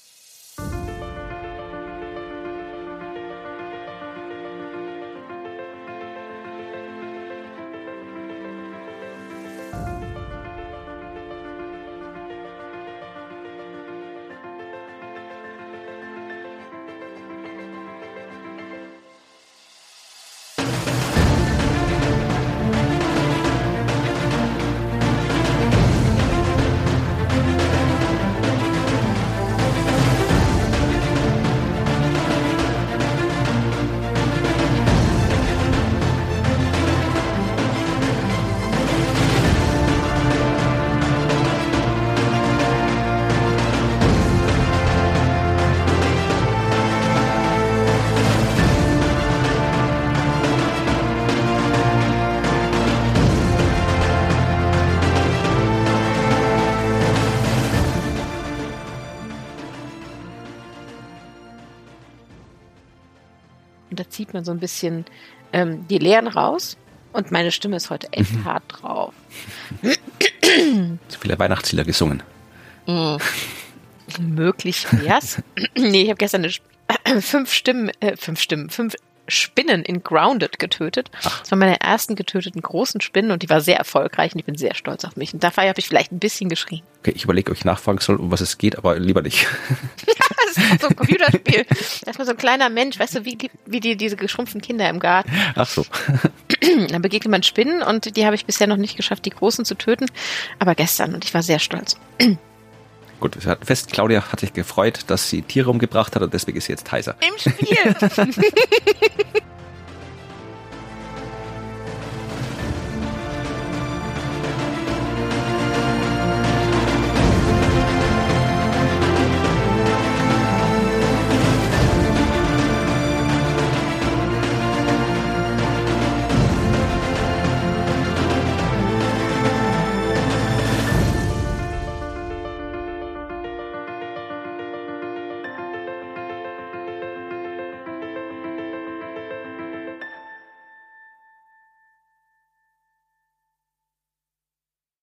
Man so ein bisschen ähm, die Leeren raus Und meine Stimme ist heute echt hart drauf. Zu viele Weihnachtslieder gesungen. Mm. Möglich wär's. nee, ich habe gestern eine, fünf Stimmen, äh, fünf Stimmen, fünf Spinnen in Grounded getötet. Ach. Das waren meine ersten getöteten großen Spinnen und die war sehr erfolgreich und ich bin sehr stolz auf mich. Und dafür habe ich vielleicht ein bisschen geschrien. Okay, ich überlege, ob ich nachfragen soll, um was es geht, aber lieber nicht. das ist so ein Computerspiel. Da ist mal so ein kleiner Mensch, weißt du, wie, wie die, diese geschrumpften Kinder im Garten. Ach so. Dann begegnet man Spinnen und die habe ich bisher noch nicht geschafft, die großen zu töten. Aber gestern und ich war sehr stolz. Gut, wir hatten fest, Claudia hat sich gefreut, dass sie Tiere umgebracht hat und deswegen ist sie jetzt heiser. Im Spiel!